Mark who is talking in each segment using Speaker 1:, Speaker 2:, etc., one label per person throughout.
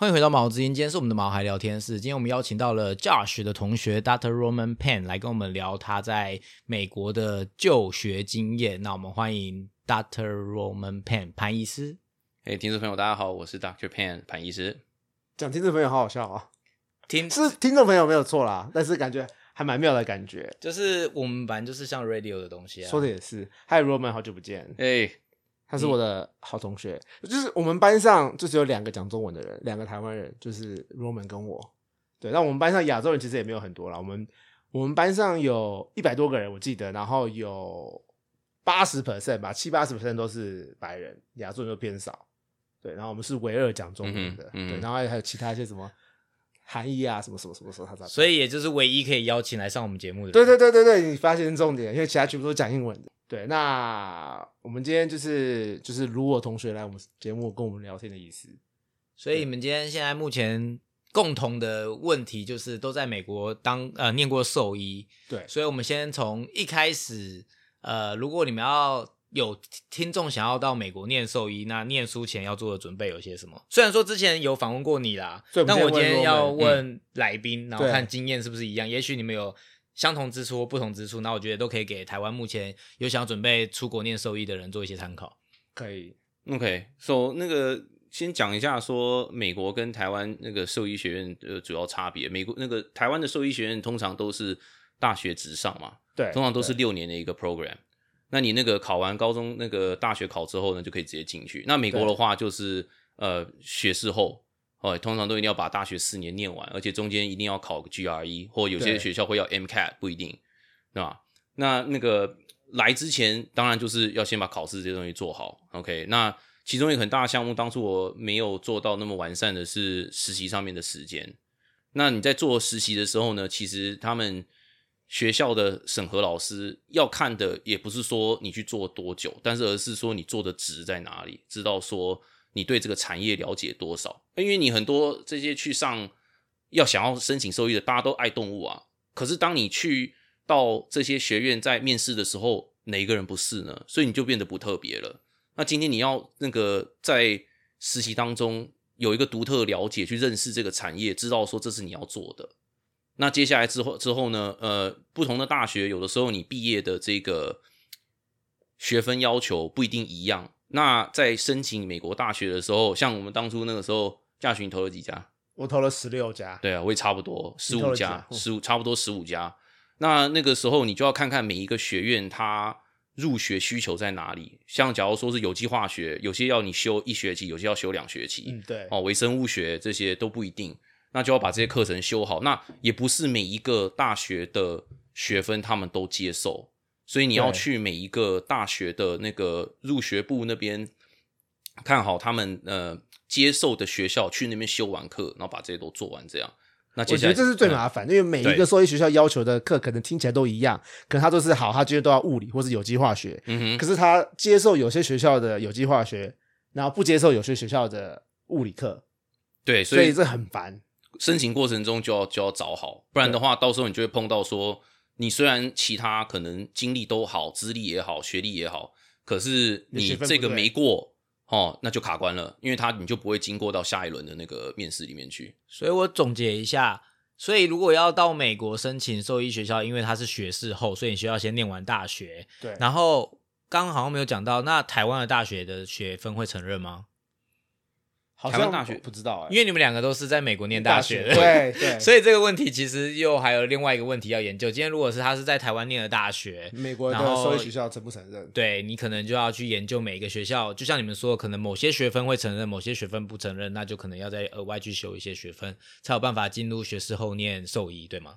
Speaker 1: 欢迎回到毛之音，今天是我们的毛孩聊天室。今天我们邀请到了 Josh 的同学 Dr. Roman Pan 来跟我们聊他在美国的就学经验。那我们欢迎 Dr. Roman Pan 潘医师。
Speaker 2: 哎，听众朋友，大家好，我是 Dr. Pan 潘医师。
Speaker 3: 讲听众朋友好好笑啊，
Speaker 1: 听
Speaker 3: 是听众朋友没有错啦，但是感觉还蛮妙的感觉。
Speaker 1: 就是我们反正就是像 radio 的东西啊。
Speaker 3: 说的也是，Hi Roman，好久不见。
Speaker 2: 哎，
Speaker 3: 他是我的好同学，就是我们班上就只有两个讲中文的人，两个台湾人，就是 Roman 跟我。对，那我们班上亚洲人其实也没有很多啦，我们我们班上有一百多个人，我记得，然后有八十 percent 吧，七八十 percent 都是白人，亚洲人就偏少。对，然后我们是唯二讲中文的，
Speaker 2: 嗯嗯
Speaker 3: 对，然后还有其他一些什么韩裔啊，什么什么什么什么，他他
Speaker 1: 所以也就是唯一可以邀请来上我们节目的。
Speaker 3: 对对对对对，你发现重点，因为其他全部都讲英文的。对，那我们今天就是就是如果同学来我们节目跟我们聊天的意思。
Speaker 1: 所以你们今天现在目前共同的问题就是都在美国当呃念过兽医，
Speaker 3: 对
Speaker 1: 所以我们先从一开始，呃，如果你们要有听众想要到美国念兽医，那念书前要做的准备有些什么？虽然说之前有访问过你啦但我今天要问来宾，然后看经验是不是一样，也许你们有。相同之处或不同之处，那我觉得都可以给台湾目前有想要准备出国念兽医的人做一些参考。
Speaker 3: 可以
Speaker 2: ，OK，so、那个先讲一下说美国跟台湾那个兽医学院的主要差别。美国那个台湾的兽医学院通常都是大学直上嘛，
Speaker 3: 对，
Speaker 2: 通常都是
Speaker 3: 对
Speaker 2: 六年的一个 program。那你那个考完高中那个大学考之后呢，就可以直接进去。那美国的话就是呃学士后。哦，通常都一定要把大学四年念完，而且中间一定要考个 GRE，或有些学校会要 MCAT，不一定，对吧？那那个来之前，当然就是要先把考试这些东西做好。OK，那其中一个很大的项目，当初我没有做到那么完善的是实习上面的时间。那你在做实习的时候呢，其实他们学校的审核老师要看的也不是说你去做多久，但是而是说你做的值在哪里，知道说你对这个产业了解多少。因为你很多这些去上要想要申请兽医的，大家都爱动物啊。可是当你去到这些学院在面试的时候，哪一个人不是呢？所以你就变得不特别了。那今天你要那个在实习当中有一个独特的了解，去认识这个产业，知道说这是你要做的。那接下来之后之后呢？呃，不同的大学有的时候你毕业的这个学分要求不一定一样。那在申请美国大学的时候，像我们当初那个时候，驾训投了几家？
Speaker 3: 我投了十六家，
Speaker 2: 对啊，我也差不多十五家
Speaker 3: 家，
Speaker 2: 十五差不多十五家。那那个时候你就要看看每一个学院它入学需求在哪里。像假如说是有机化学，有些要你修一学期，有些要修两学期。
Speaker 3: 嗯，对，
Speaker 2: 哦，微生物学这些都不一定，那就要把这些课程修好。那也不是每一个大学的学分他们都接受，所以你要去每一个大学的那个入学部那边看好他们呃接受的学校，去那边修完课，然后把这些都做完，这样。那
Speaker 3: 我觉得这是最
Speaker 2: 嗯
Speaker 3: 麻烦，因为每一
Speaker 2: 对
Speaker 3: 个兽医学校要求的课可能听起来都一样，可能他都是好，他今天都要物理或是有机化学，
Speaker 2: 嗯哼，
Speaker 3: 可是他接受有些学校的有机化学，然后不接受有些学校的物理课，
Speaker 2: 对，所以
Speaker 3: 所以这很烦。
Speaker 2: 申请过程中就要就要找好，不然的话，到时候你就会碰到说，你虽然其他可能经历都好，资历也好，学历也好，可是
Speaker 3: 你
Speaker 2: 这个没过哦，那就卡关了，因为他你就不会经过到下一轮的那个面试里面去。
Speaker 1: 所以我总结一下，所以如果要到美国申请兽医学校，因为它是学士后，所以你需要先念完大学。
Speaker 3: 对，
Speaker 1: 然后刚刚好像没有讲到，那台湾的大学的学分会承认吗？
Speaker 3: 好像
Speaker 2: 台湾大学
Speaker 3: 不知道哎、
Speaker 1: 因为你们两个都是在美国念大学的，
Speaker 3: 对 对，
Speaker 1: 所以这个问题其实又还有另外一个问题要研究。今天如果是他是在台湾念的大学，
Speaker 3: 美国的
Speaker 1: 然后
Speaker 3: 兽医学校承不承认？
Speaker 1: 对你可能就要去研究每一个学校，就像你们说，可能某些学分会承认，某些学分不承认，那就可能要再额外去修一些学分，才有办法进入学士后念兽医，对吗？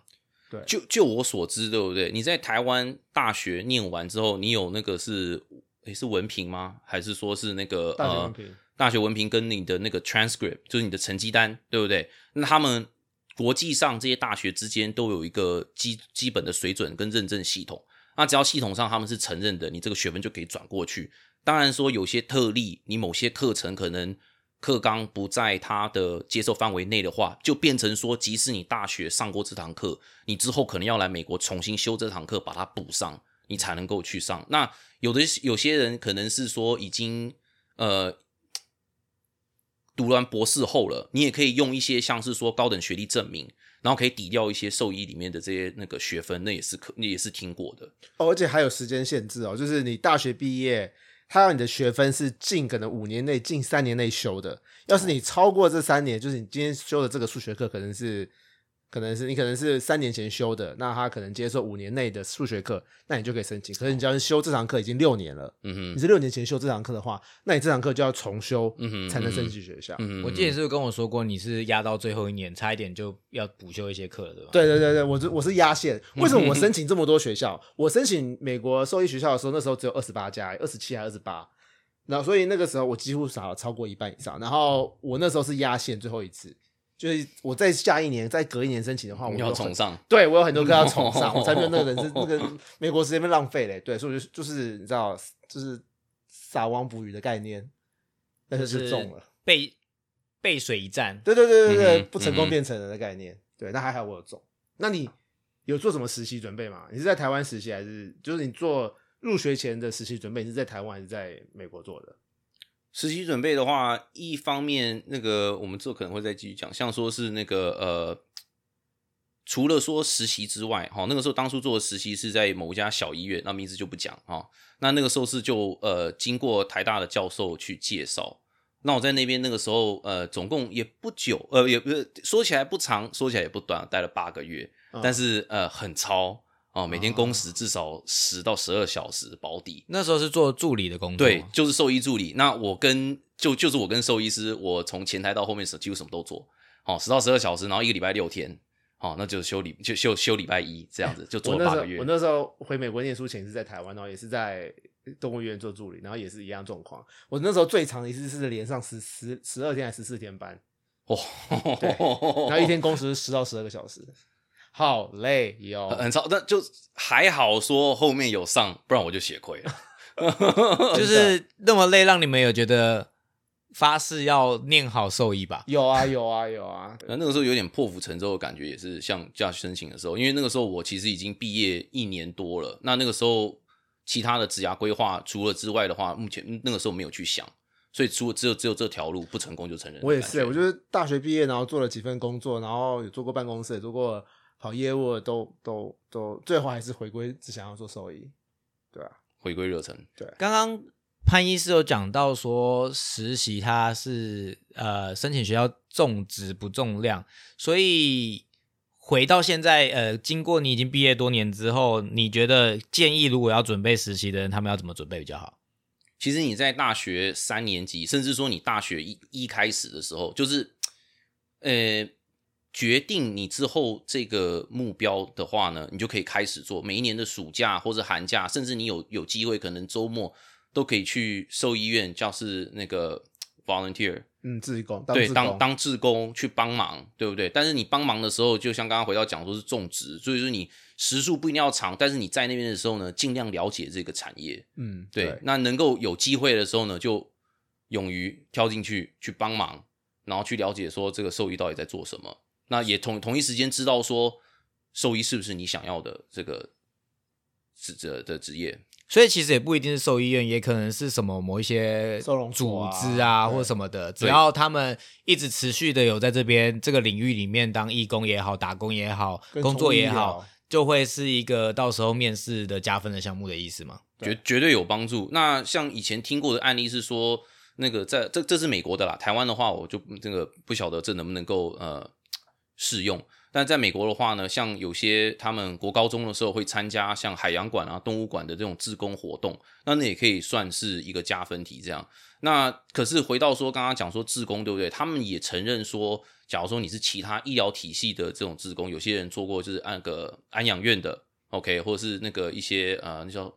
Speaker 3: 对，
Speaker 2: 就就我所知，对不对？你在台湾大学念完之后，你有那个是诶是文凭吗？还是说是那个呃
Speaker 3: 大学文凭
Speaker 2: 跟你的那个 transcript，就是你的成绩单，对不对？那他们国际上这些大学之间都有一个基基本的水准跟认证系统。那只要系统上他们是承认的，你这个学分就可以转过去。当然说有些特例，你某些课程可能课纲不在他的接受范围内的话，就变成说，即使你大学上过这堂课，你之后可能要来美国重新修这堂课，把它补上，你才能够去上。那有的有些人可能是说已经呃读完博士后了，你也可以用一些像是说高等学历证明，然后可以抵掉一些兽医里面的这些那个学分，那也是可，那也是听过的。
Speaker 3: 哦，而且还有时间限制哦，就是你大学毕业，他要你的学分是近可能五年内、近三年内修的。要是你超过这三年，就是你今天修的这个数学课，可能是。可能是你可能是三年前修的，那他可能接受五年内的数学课，那你就可以申请。可是你只要是修这堂课已经六年了，
Speaker 2: 嗯哼，
Speaker 3: 你是六年前修这堂课的话，那你这堂课就要重修，
Speaker 2: 嗯哼
Speaker 3: 才能申请学校。
Speaker 2: 嗯哼，
Speaker 1: 我记得你是不是跟我说过，你是压到最后一年，差一点就要补修一些课了，对吧？
Speaker 3: 对对对对，我是我是压线。为什么我 申请这么多学校？我申请美国兽医学校的时候，那时候只有二十八家，二十七还二十八。然后所以那个时候我几乎少了超过一半以上。然后我那时候是压线最后一次。就是我在下一年、再隔一年申请的话，我
Speaker 2: 要重上。
Speaker 3: 对我有很多歌要重上，我才觉得那个人是 那个美国时间被浪费嘞。对，所以我就就是你知道，就是撒网捕鱼的概念，但是就中了，
Speaker 1: 背背水一战。
Speaker 3: 对对对对对，不成功变成人的概念。对，那还好我有中。那你有做什么实习准备吗？你是在台湾实习，还是就是你做入学前的实习准备？你是在台湾还是在美国做的？
Speaker 2: 实习准备的话，一方面那个我们之后可能会再继续讲，像说是那个呃，除了说实习之外，哈，那个时候当初做的实习是在某一家小医院，那名字就不讲啊。那那个时候是就呃，经过台大的教授去介绍，那我在那边那个时候呃，总共也不久，呃，也不是说起来不长，说起来也不短，待了八个月，但是呃，很超。哦，每天工时至少十到十二小时保底。
Speaker 1: 那时候是做助理的工作，
Speaker 2: 对，就是兽医助理。那我跟就就是我跟兽医师，我从前台到后面是几乎什么都做。哦，十到十二小时，然后一个礼拜六天，哦，那就休礼就休休礼拜一这样子，就做了八个月。
Speaker 3: 我那时候回美国念书前是在台湾，然后也是在动物医院做助理，然后也是一样状况。我那时候最长一次是连上十十十二天还是十四天班，
Speaker 2: 哦，
Speaker 3: 对，然后一天工时十到十二个小时。好累哟，
Speaker 2: 很超，但就还好说后面有上，不然我就血亏了。
Speaker 1: 就是那么累，让你们有觉得发誓要念好兽医吧？
Speaker 3: 有啊，有啊，有啊。
Speaker 2: 那那个时候有点破釜沉舟的感觉，也是像驾驶申请的时候，因为那个时候我其实已经毕业一年多了。那那个时候其他的职涯规划除了之外的话，目前那个时候没有去想，所以除了只有只有这条路不成功就承认。
Speaker 3: 我也是，我就是大学毕业，然后做了几份工作，然后也做过办公室，也做过。跑业务的都都都，最后还是回归只想要做兽医，对啊，
Speaker 2: 回归热忱。
Speaker 3: 对，
Speaker 1: 刚刚潘医师有讲到说实习他是呃申请学校重质不重量，所以回到现在呃，经过你已经毕业多年之后，你觉得建议如果要准备实习的人，他们要怎么准备比较好？
Speaker 2: 其实你在大学三年级，甚至说你大学一一开始的时候，就是呃。决定你之后这个目标的话呢，你就可以开始做。每一年的暑假或者寒假，甚至你有有机会，可能周末都可以去兽医院，教室那个 volunteer，
Speaker 3: 嗯，志工，
Speaker 2: 对，
Speaker 3: 当
Speaker 2: 当志工去帮忙，对不对？但是你帮忙的时候，就像刚刚回到讲说是种植，所以说你时数不一定要长，但是你在那边的时候呢，尽量了解这个产业，
Speaker 3: 嗯，
Speaker 2: 对。那能够有机会的时候呢，就勇于跳进去去帮忙，然后去了解说这个兽医到底在做什么。那也同同一时间知道说兽医是不是你想要的这个职责的职业，
Speaker 1: 所以其实也不一定是兽医院，也可能是什么某一些组织啊或者什么的，只要他们一直持续的有在这边这个领域里面当义工也好，打工也好，工作也好，就会是一个到时候面试的加分的项目的意思嘛？
Speaker 2: 绝绝对有帮助。那像以前听过的案例是说，那个在这这是美国的啦，台湾的话我就这个不晓得这能不能够呃。适用，但在美国的话呢，像有些他们国高中的时候会参加像海洋馆啊、动物馆的这种志工活动，那那也可以算是一个加分题。这样，那可是回到说刚刚讲说志工对不对？他们也承认说，假如说你是其他医疗体系的这种志工，有些人做过就是那个安养院的，OK，或者是那个一些呃，那叫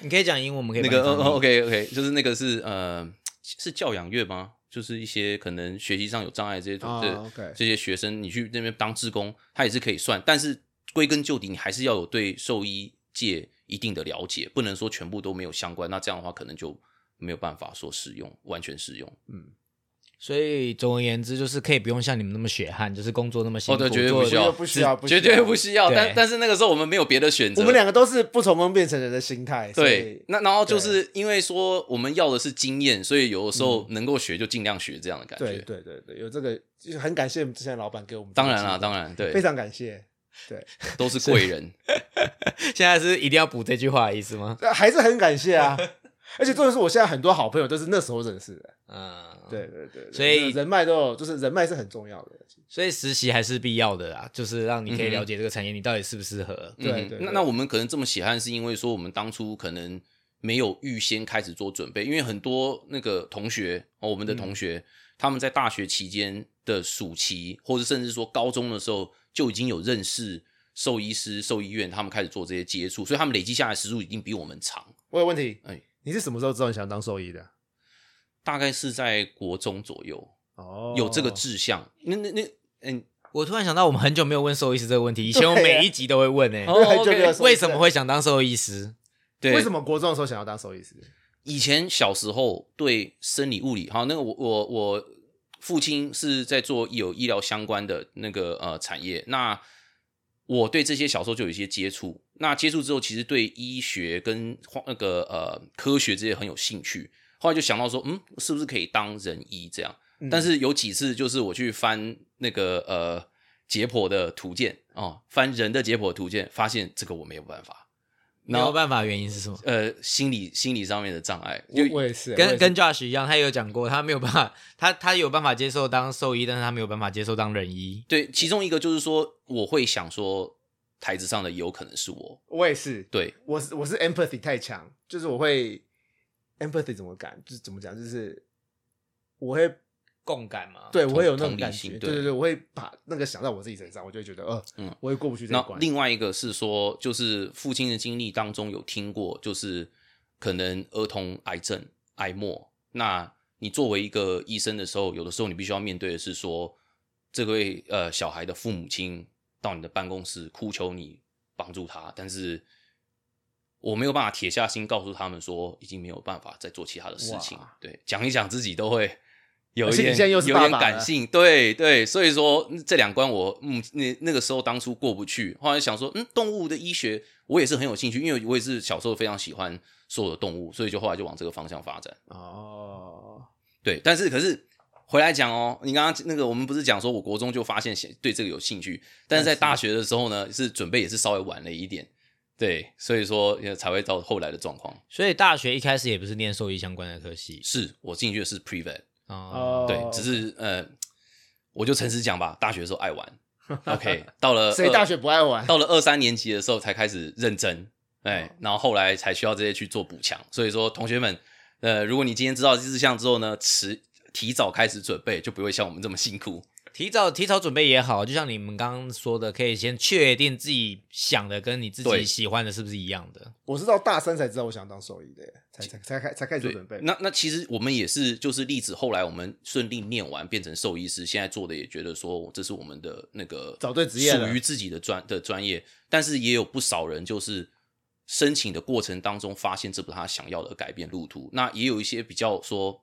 Speaker 1: 你可以讲英文，我们可以
Speaker 2: 那个 OK OK，就是那个是呃是教养院吗？就是一些可能学习上有障碍这些
Speaker 3: 这
Speaker 2: 这些学生，你去那边当志工，他也是可以算。但是归根究底，你还是要有对兽医界一定的了解，不能说全部都没有相关。那这样的话，可能就没有办法说适用，完全适用。
Speaker 3: 嗯，
Speaker 1: 所以总而言之，就是可以不用像你们那么血汗，就是工作那么辛苦，
Speaker 2: 哦对绝对不需要
Speaker 3: 不需要不需要
Speaker 2: 绝对不需要。但但是那个时候我们没有别的选择，
Speaker 3: 我们两个都是不从工变成人的心态，
Speaker 2: 对，那然后就是因为说我们要的是经验，所以有的时候能够学就尽量学这样的感
Speaker 3: 觉对
Speaker 2: 觉。
Speaker 3: 对对对，有这个就是很感谢之前的老板给我们
Speaker 2: 当然啦，当然对
Speaker 3: 非，常感谢。对，
Speaker 2: 都是贵人。
Speaker 1: 现在是一定要补这句话的意思吗？
Speaker 3: 呃还是很感谢啊。而且重点是我现在很多好朋友都是那时候认识的，
Speaker 1: 嗯，
Speaker 3: 对对对对
Speaker 1: 所以
Speaker 3: 人脉都有，就是人脉是很重要的。
Speaker 1: 所以实习还是必要的啊，就是让你可以了解这个产业，你到底适不适合。
Speaker 3: 对
Speaker 2: 嗯
Speaker 3: 对对
Speaker 2: 那那我们可能这么血汗，是因为说我们当初可能没有预先开始做准备，因为很多那个同学哦，我们的同学、他们在大学期间的暑期，或者甚至说高中的时候就已经有认识兽医师、兽医院，他们开始做这些接触，所以他们累积下来时数已经比我们长。
Speaker 3: 我有问题，
Speaker 2: 哎
Speaker 3: 你是什么时候知道你想当兽医的？
Speaker 2: 大概是在国中左右
Speaker 3: 哦，
Speaker 2: 有这个志向。那那那嗯，
Speaker 1: 我突然想到，我们很久没有问兽医师这个问题，以前我每一集都会问诶、
Speaker 2: 哦
Speaker 3: 因为很久没有
Speaker 2: OK，
Speaker 3: 兽医
Speaker 1: 为什么会想当兽医师？
Speaker 2: 对，
Speaker 3: 为什么国中的时候想要当兽医师？
Speaker 2: 以前小时候对生理物理，好，那个我我我父亲是在做有医疗相关的那个呃产业，那我对这些小时候就有一些接触。那接触之后，其实对医学跟那个呃科学这些很有兴趣。后来就想到说，嗯，是不是可以当人医这样？
Speaker 3: 嗯
Speaker 2: 但是有几次就是我去翻那个呃解剖的图鉴哦，翻人的解剖图鉴，发现这个我没有办法。
Speaker 1: 没有办法，原因是什么？
Speaker 2: 呃，心理心理上面的障碍，
Speaker 3: 我
Speaker 2: 就
Speaker 3: 我也是，我也是
Speaker 1: 跟跟 Josh 一样，他也有讲过，他没有办法，他他有办法接受当兽医，但是他没有办法接受当人医。
Speaker 2: 对，其中一个就是说，我会想说，台子上的也有可能是我。
Speaker 3: 我也是，
Speaker 2: 对，
Speaker 3: 我是我是 empathy 太强，就是我会 empathy 怎么感，就是怎么讲，就是我会
Speaker 1: 共感嘛，
Speaker 3: 对我会有那
Speaker 2: 同
Speaker 3: 种感觉，
Speaker 2: 对。
Speaker 3: 对对对，我会把那个想到我自己身上，我就会觉得，呃，
Speaker 2: 嗯。
Speaker 3: 我也过不去这
Speaker 2: 那
Speaker 3: 一关。
Speaker 2: 另外一个是说，就是父亲的经历当中有听过，就是可能儿童癌症、癌末。那你作为一个医生的时候，有的时候你必须要面对的是说，这位呃小孩的父母亲到你的办公室哭求你帮助他，但是我没有办法铁下心告诉他们说，已经没有办法再做其他的事情。对，讲一讲自己都会有一点有点感性，对对，所以说嗯这两关我嗯那那个时候当初过不去，后来想说嗯动物的医学我也是很有兴趣，因为我也是小时候非常喜欢所有的动物，所以就后来就往这个方向发展。
Speaker 3: 哦，
Speaker 2: 对，但是可是回来讲哦，你刚刚那个我们不是讲说我国中就发现写对这个有兴趣，但是在大学的时候呢，是准备也是稍微晚了一点，对，所以说也才会到后来的状况。
Speaker 1: 所以大学一开始也不是念兽医相关的科系
Speaker 2: 是我进去的是 Prevet，
Speaker 1: 哦。
Speaker 2: 对，只是呃，我就诚实讲吧，大学的时候爱玩，OK，到了二
Speaker 3: 谁大学不爱玩？
Speaker 2: 到了二三年级的时候才开始认真，哎，然后后来才需要这些去做补强。所以说，同学们，呃，如果你今天知道这四项之后呢，迟提早开始准备，就不会像我们这么辛苦。
Speaker 1: 提早提早准备也好，就像你们刚刚说的，可以先确定自己想的跟你自己
Speaker 2: 对
Speaker 1: 喜欢的是不是一样的。
Speaker 3: 我是到大三才知道我想当兽医的耶，才才才开才开始做准备。
Speaker 2: 那那其实我们也是，就是例子，后来我们顺利念完变成兽医师，现在做的也觉得说这是我们的那个
Speaker 3: 找对职业了
Speaker 2: 属于自己的专的专业，但是也有不少人就是申请的过程当中发现这不是他想要的改变路途，那也有一些比较说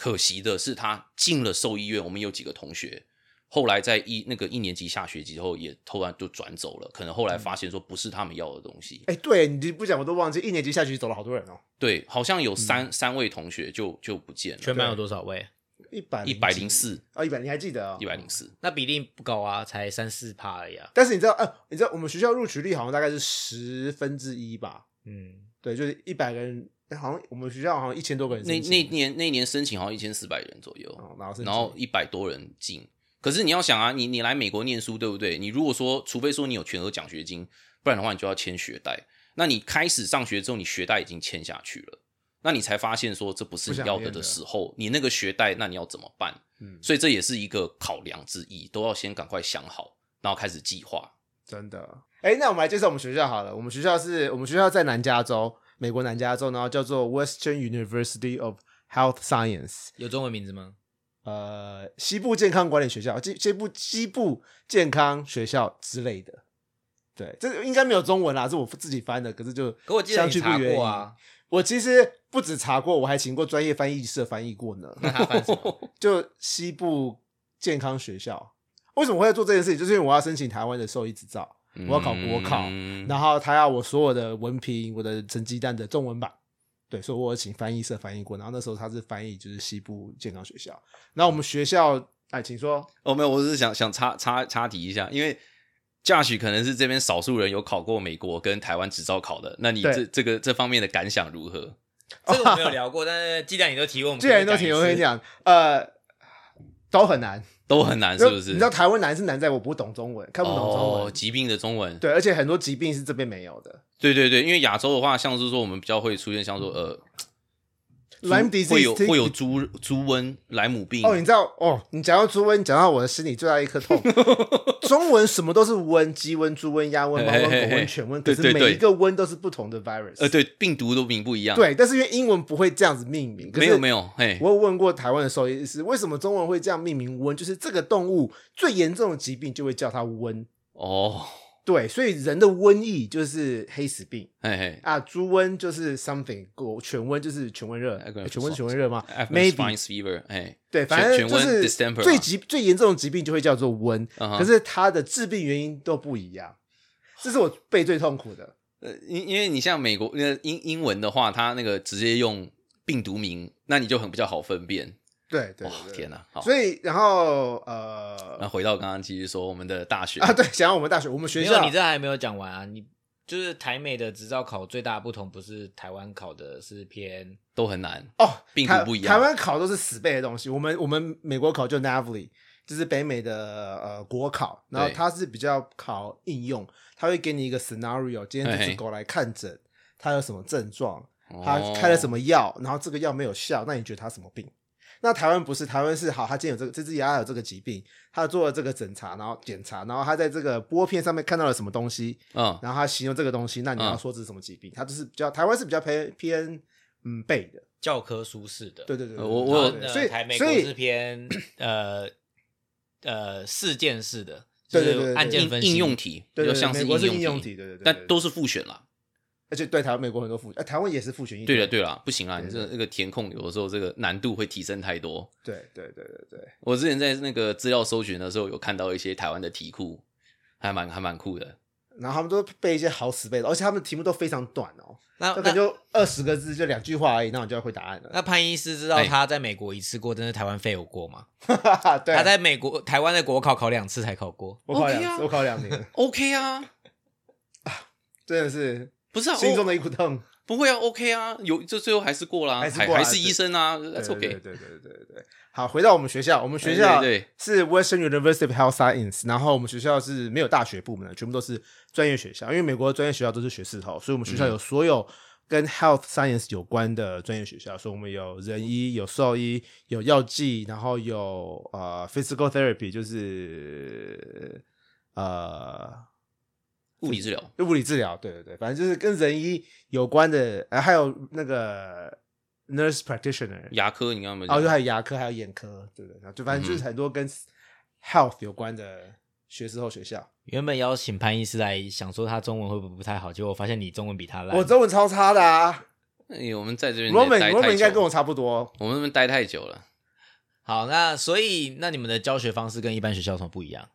Speaker 2: 可惜的是他进了兽医院，我们有几个同学。后来在一那个一年级下学期之后，也突然就转走了，可能后来发现说不是他们要的东西。
Speaker 3: 哎，对你不讲我都忘记，一年级下学期走了好多人哦，
Speaker 2: 对，好像有三、三位同学就就不见了，
Speaker 1: 全班有多少位？
Speaker 3: 一百
Speaker 2: 一百零四，
Speaker 3: 啊，一百你还记得啊？
Speaker 2: 一百零四。
Speaker 1: 那比例不高啊，才三四趴而已啊。
Speaker 3: 但是你知道，呃，你知道我们学校录取率好像大概是十分之一吧？
Speaker 1: 嗯，
Speaker 3: 对，就是一百个人，哎好像我们学校好像一千多个人
Speaker 2: 那
Speaker 3: 申请
Speaker 2: 那年那年申请好像一千四百人左右，
Speaker 3: 哦然后
Speaker 2: 然后一百多人进。可是你要想啊，你你来美国念书，对不对？你如果说，除非说你有全额奖学金，不然的话，你就要签学贷。那你开始上学之后，你学贷已经签下去了，那你才发现说这不是你要的的时候，你那个学贷，那你要怎么办？
Speaker 3: 嗯，
Speaker 2: 所以这也是一个考量之一，都要先赶快想好，然后开始计划。
Speaker 3: 真的。哎，那我们来介绍我们学校好了。我们学校是我们学校在南加州，美国南加州，然后叫做 Western University of Health Science，
Speaker 1: 有中文名字吗？
Speaker 3: 呃，西部健康管理学校，西西部西部健康学校之类的。对，这应该没有中文啦，是我自己翻的，可是就
Speaker 1: 可我记得你查过啊。
Speaker 3: 我其实不止查过，我还请过专业翻译社翻译过呢。
Speaker 1: 那他翻什么？
Speaker 3: 就西部健康学校，为什么会要做这件事情？就是因为我要申请台湾的兽医执照，我要考国考，
Speaker 2: 嗯
Speaker 3: 然后他要我所有的文凭、我的成绩单的中文版。对，所以我有请翻译社翻译过。然后那时候他是翻译就是西部健康学校，然后我们学校，哎，请说。
Speaker 2: 哦，没有，我只是想想插插插题一下，因为驾许可能是这边少数人有考过美国跟台湾执照考的，那你这这个这方面的感想如何？
Speaker 1: 这个我没有聊过，但是既然你都提问，我们
Speaker 3: 既然都挺，我跟你，
Speaker 1: 讲，
Speaker 3: 呃，都很难，
Speaker 2: 都很难，是不？
Speaker 3: 是你知道台湾难是难在我不懂中文，看不懂中文。
Speaker 2: 哦，疾病的中文，
Speaker 3: 对，而且很多疾病是这边没有的。
Speaker 2: 对对对，因为亚洲的话，像是说我们比较会出现像说呃。猪
Speaker 3: Lyme disease
Speaker 2: 会有
Speaker 3: 听
Speaker 2: 会有猪猪瘟、莱姆病
Speaker 3: 哦，你知道哦，你讲到猪瘟，你讲到我的心里最大一颗痛。中文什么都是瘟，鸡瘟、猪瘟、鸭瘟、猫瘟、狗瘟、犬瘟，可是每一个瘟都是不同的 virus。
Speaker 2: 呃，对，病毒都名不一样。，
Speaker 3: 对，但是因为英文不会这样子命名，
Speaker 2: 没有没有，嘿，
Speaker 3: 我有问过台湾的兽医师，为什么中文会这样命名瘟？就是这个动物最严重的疾病就会叫它瘟。
Speaker 2: 哦，
Speaker 3: 对，所以人的瘟疫就是黑死病
Speaker 2: 嘿嘿
Speaker 3: 啊，猪瘟就是 something，狗犬瘟就是犬瘟热，犬瘟是犬瘟热吗？Maybe
Speaker 2: fever，哎，
Speaker 3: 对，反正就是最疾最严重的疾病就会叫做瘟，可是它的致病原因都不一样，这是我背最痛苦的。
Speaker 2: 呃，因因为你像美国那英英文的话，它那个直接用病毒名，那你就很比较好分辨。
Speaker 3: 对对
Speaker 2: 天哪！好，
Speaker 3: 所以然后呃
Speaker 2: 那回到刚刚继续说我们的大学
Speaker 3: 啊，对，想要我们大学，我们学校
Speaker 1: 你这还没有讲完啊！你就是台美的执照考最大的不同，不是台湾考的是偏
Speaker 2: 都很难。
Speaker 3: 哦，台
Speaker 2: 病毒不一样
Speaker 3: 台湾考都是死背的东西，我们我们美国考就 NAVLE，就是北美的呃国考，然后
Speaker 2: 对
Speaker 3: 它是比较考应用，它会给你一个 scenario，今天这只狗来看诊，它有什么症状，它开了什么药，然后这个药没有效，那你觉得它什么病？那台湾不是，台湾是好，他今天有这个这只鸭有这个疾病，他做了这个诊查，然后检查，然后他在这个玻片上面看到了什么东西，
Speaker 2: 嗯，
Speaker 3: 然后他形容这个东西，那你要
Speaker 2: 嗯
Speaker 3: 说这是什么疾病？他就是比较台湾是比较偏偏嗯背的，
Speaker 1: 教科书式的。
Speaker 3: 对对对
Speaker 2: 我我
Speaker 3: 所以
Speaker 1: 台美国
Speaker 3: 所以
Speaker 1: 是偏呃呃事件式的，
Speaker 3: 对对对对
Speaker 1: 就是案件分析
Speaker 2: 应应用题，
Speaker 3: 对对对
Speaker 2: 是
Speaker 3: 美国是应
Speaker 2: 应
Speaker 3: 用题，对对对，
Speaker 2: 但都
Speaker 3: 是
Speaker 2: 是复选啦。
Speaker 3: 而且对台湾美国很多复，呃台湾也是复选一了
Speaker 2: 对了对了，不行
Speaker 3: 啊，
Speaker 2: 你这那个填空有的时候这个难度会提升太多。
Speaker 3: 对对对对对，
Speaker 2: 我之前在那个资料搜寻的时候，有看到一些台湾的题库，还蛮还蛮酷的。
Speaker 3: 然后他们都背一些好死背的，而且他们题目都非常短哦，
Speaker 1: 那那
Speaker 3: 大概就二十个字，就两句话而已，那我就要会答案了。
Speaker 1: 那潘医师知道
Speaker 2: 哎
Speaker 1: 他在美国一次过，但是台湾 fail 过吗？
Speaker 3: 对，
Speaker 1: 他在美国台湾的国考考两次才考过。
Speaker 3: 我考两次，我考两年
Speaker 2: ，OK 啊，
Speaker 3: 真的是
Speaker 2: 不是啊，
Speaker 3: 心中
Speaker 2: 的
Speaker 3: 的一股痛。
Speaker 2: 不会啊，OK 啊，有这最后还是过啦，
Speaker 3: 还是
Speaker 2: 还是医生啊，That's OK。
Speaker 3: 对对对对对对。好，回到我们学校，我们学校是 Western University of Health Science，然后我们学校是没有大学部门的，全部都是专业学校。因为美国的专业学校都是学士头，所以我们学校有所有跟 health science 有关的专业学校，所以我们有人医、有兽医、有药剂，然后有呃 physical therapy，就是呃
Speaker 2: 物理治疗，
Speaker 3: 物理治疗，对对对，反正就是跟人医有关的，呃，还有那个 nurse practitioner，
Speaker 2: 牙科你刚刚有没有
Speaker 3: 哦，就
Speaker 2: 讲？
Speaker 3: 还有牙科，还有眼科，对不对？就反正就是很多跟 health 有关的学士后学校。
Speaker 1: 原本邀请潘医师来，想说他中文会不会不太好，结果发现你中文比他烂。
Speaker 3: 我中文超差的啊
Speaker 2: 哎，我们在这边也
Speaker 3: ，Roman
Speaker 2: 待
Speaker 3: Roman
Speaker 2: 太久，
Speaker 3: 应该跟我差不多。
Speaker 2: 我们那边待太久了，
Speaker 1: 好，那所以那你们的教学方式跟一般学校有什么不一样？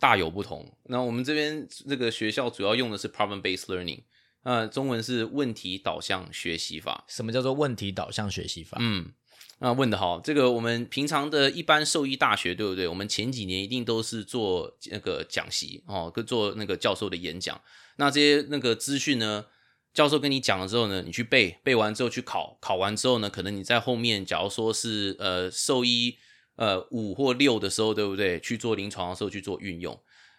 Speaker 2: 大有不同。那我们这边这个学校主要用的是 problem based learning，呃，中文是问题导向学习法。
Speaker 1: 什么叫做问题导向学习法？
Speaker 2: 嗯，那问的好，这个我们平常的一般兽医大学，对不对？我们前几年一定都是做那个讲习哦，跟做那个教授的演讲。那这些那个资讯呢，教授跟你讲了之后呢，你去背，背完之后去考，考完之后呢，可能你在后面，假如说是呃兽医呃五或六的时候，对不对？去做临床的时候去做运用。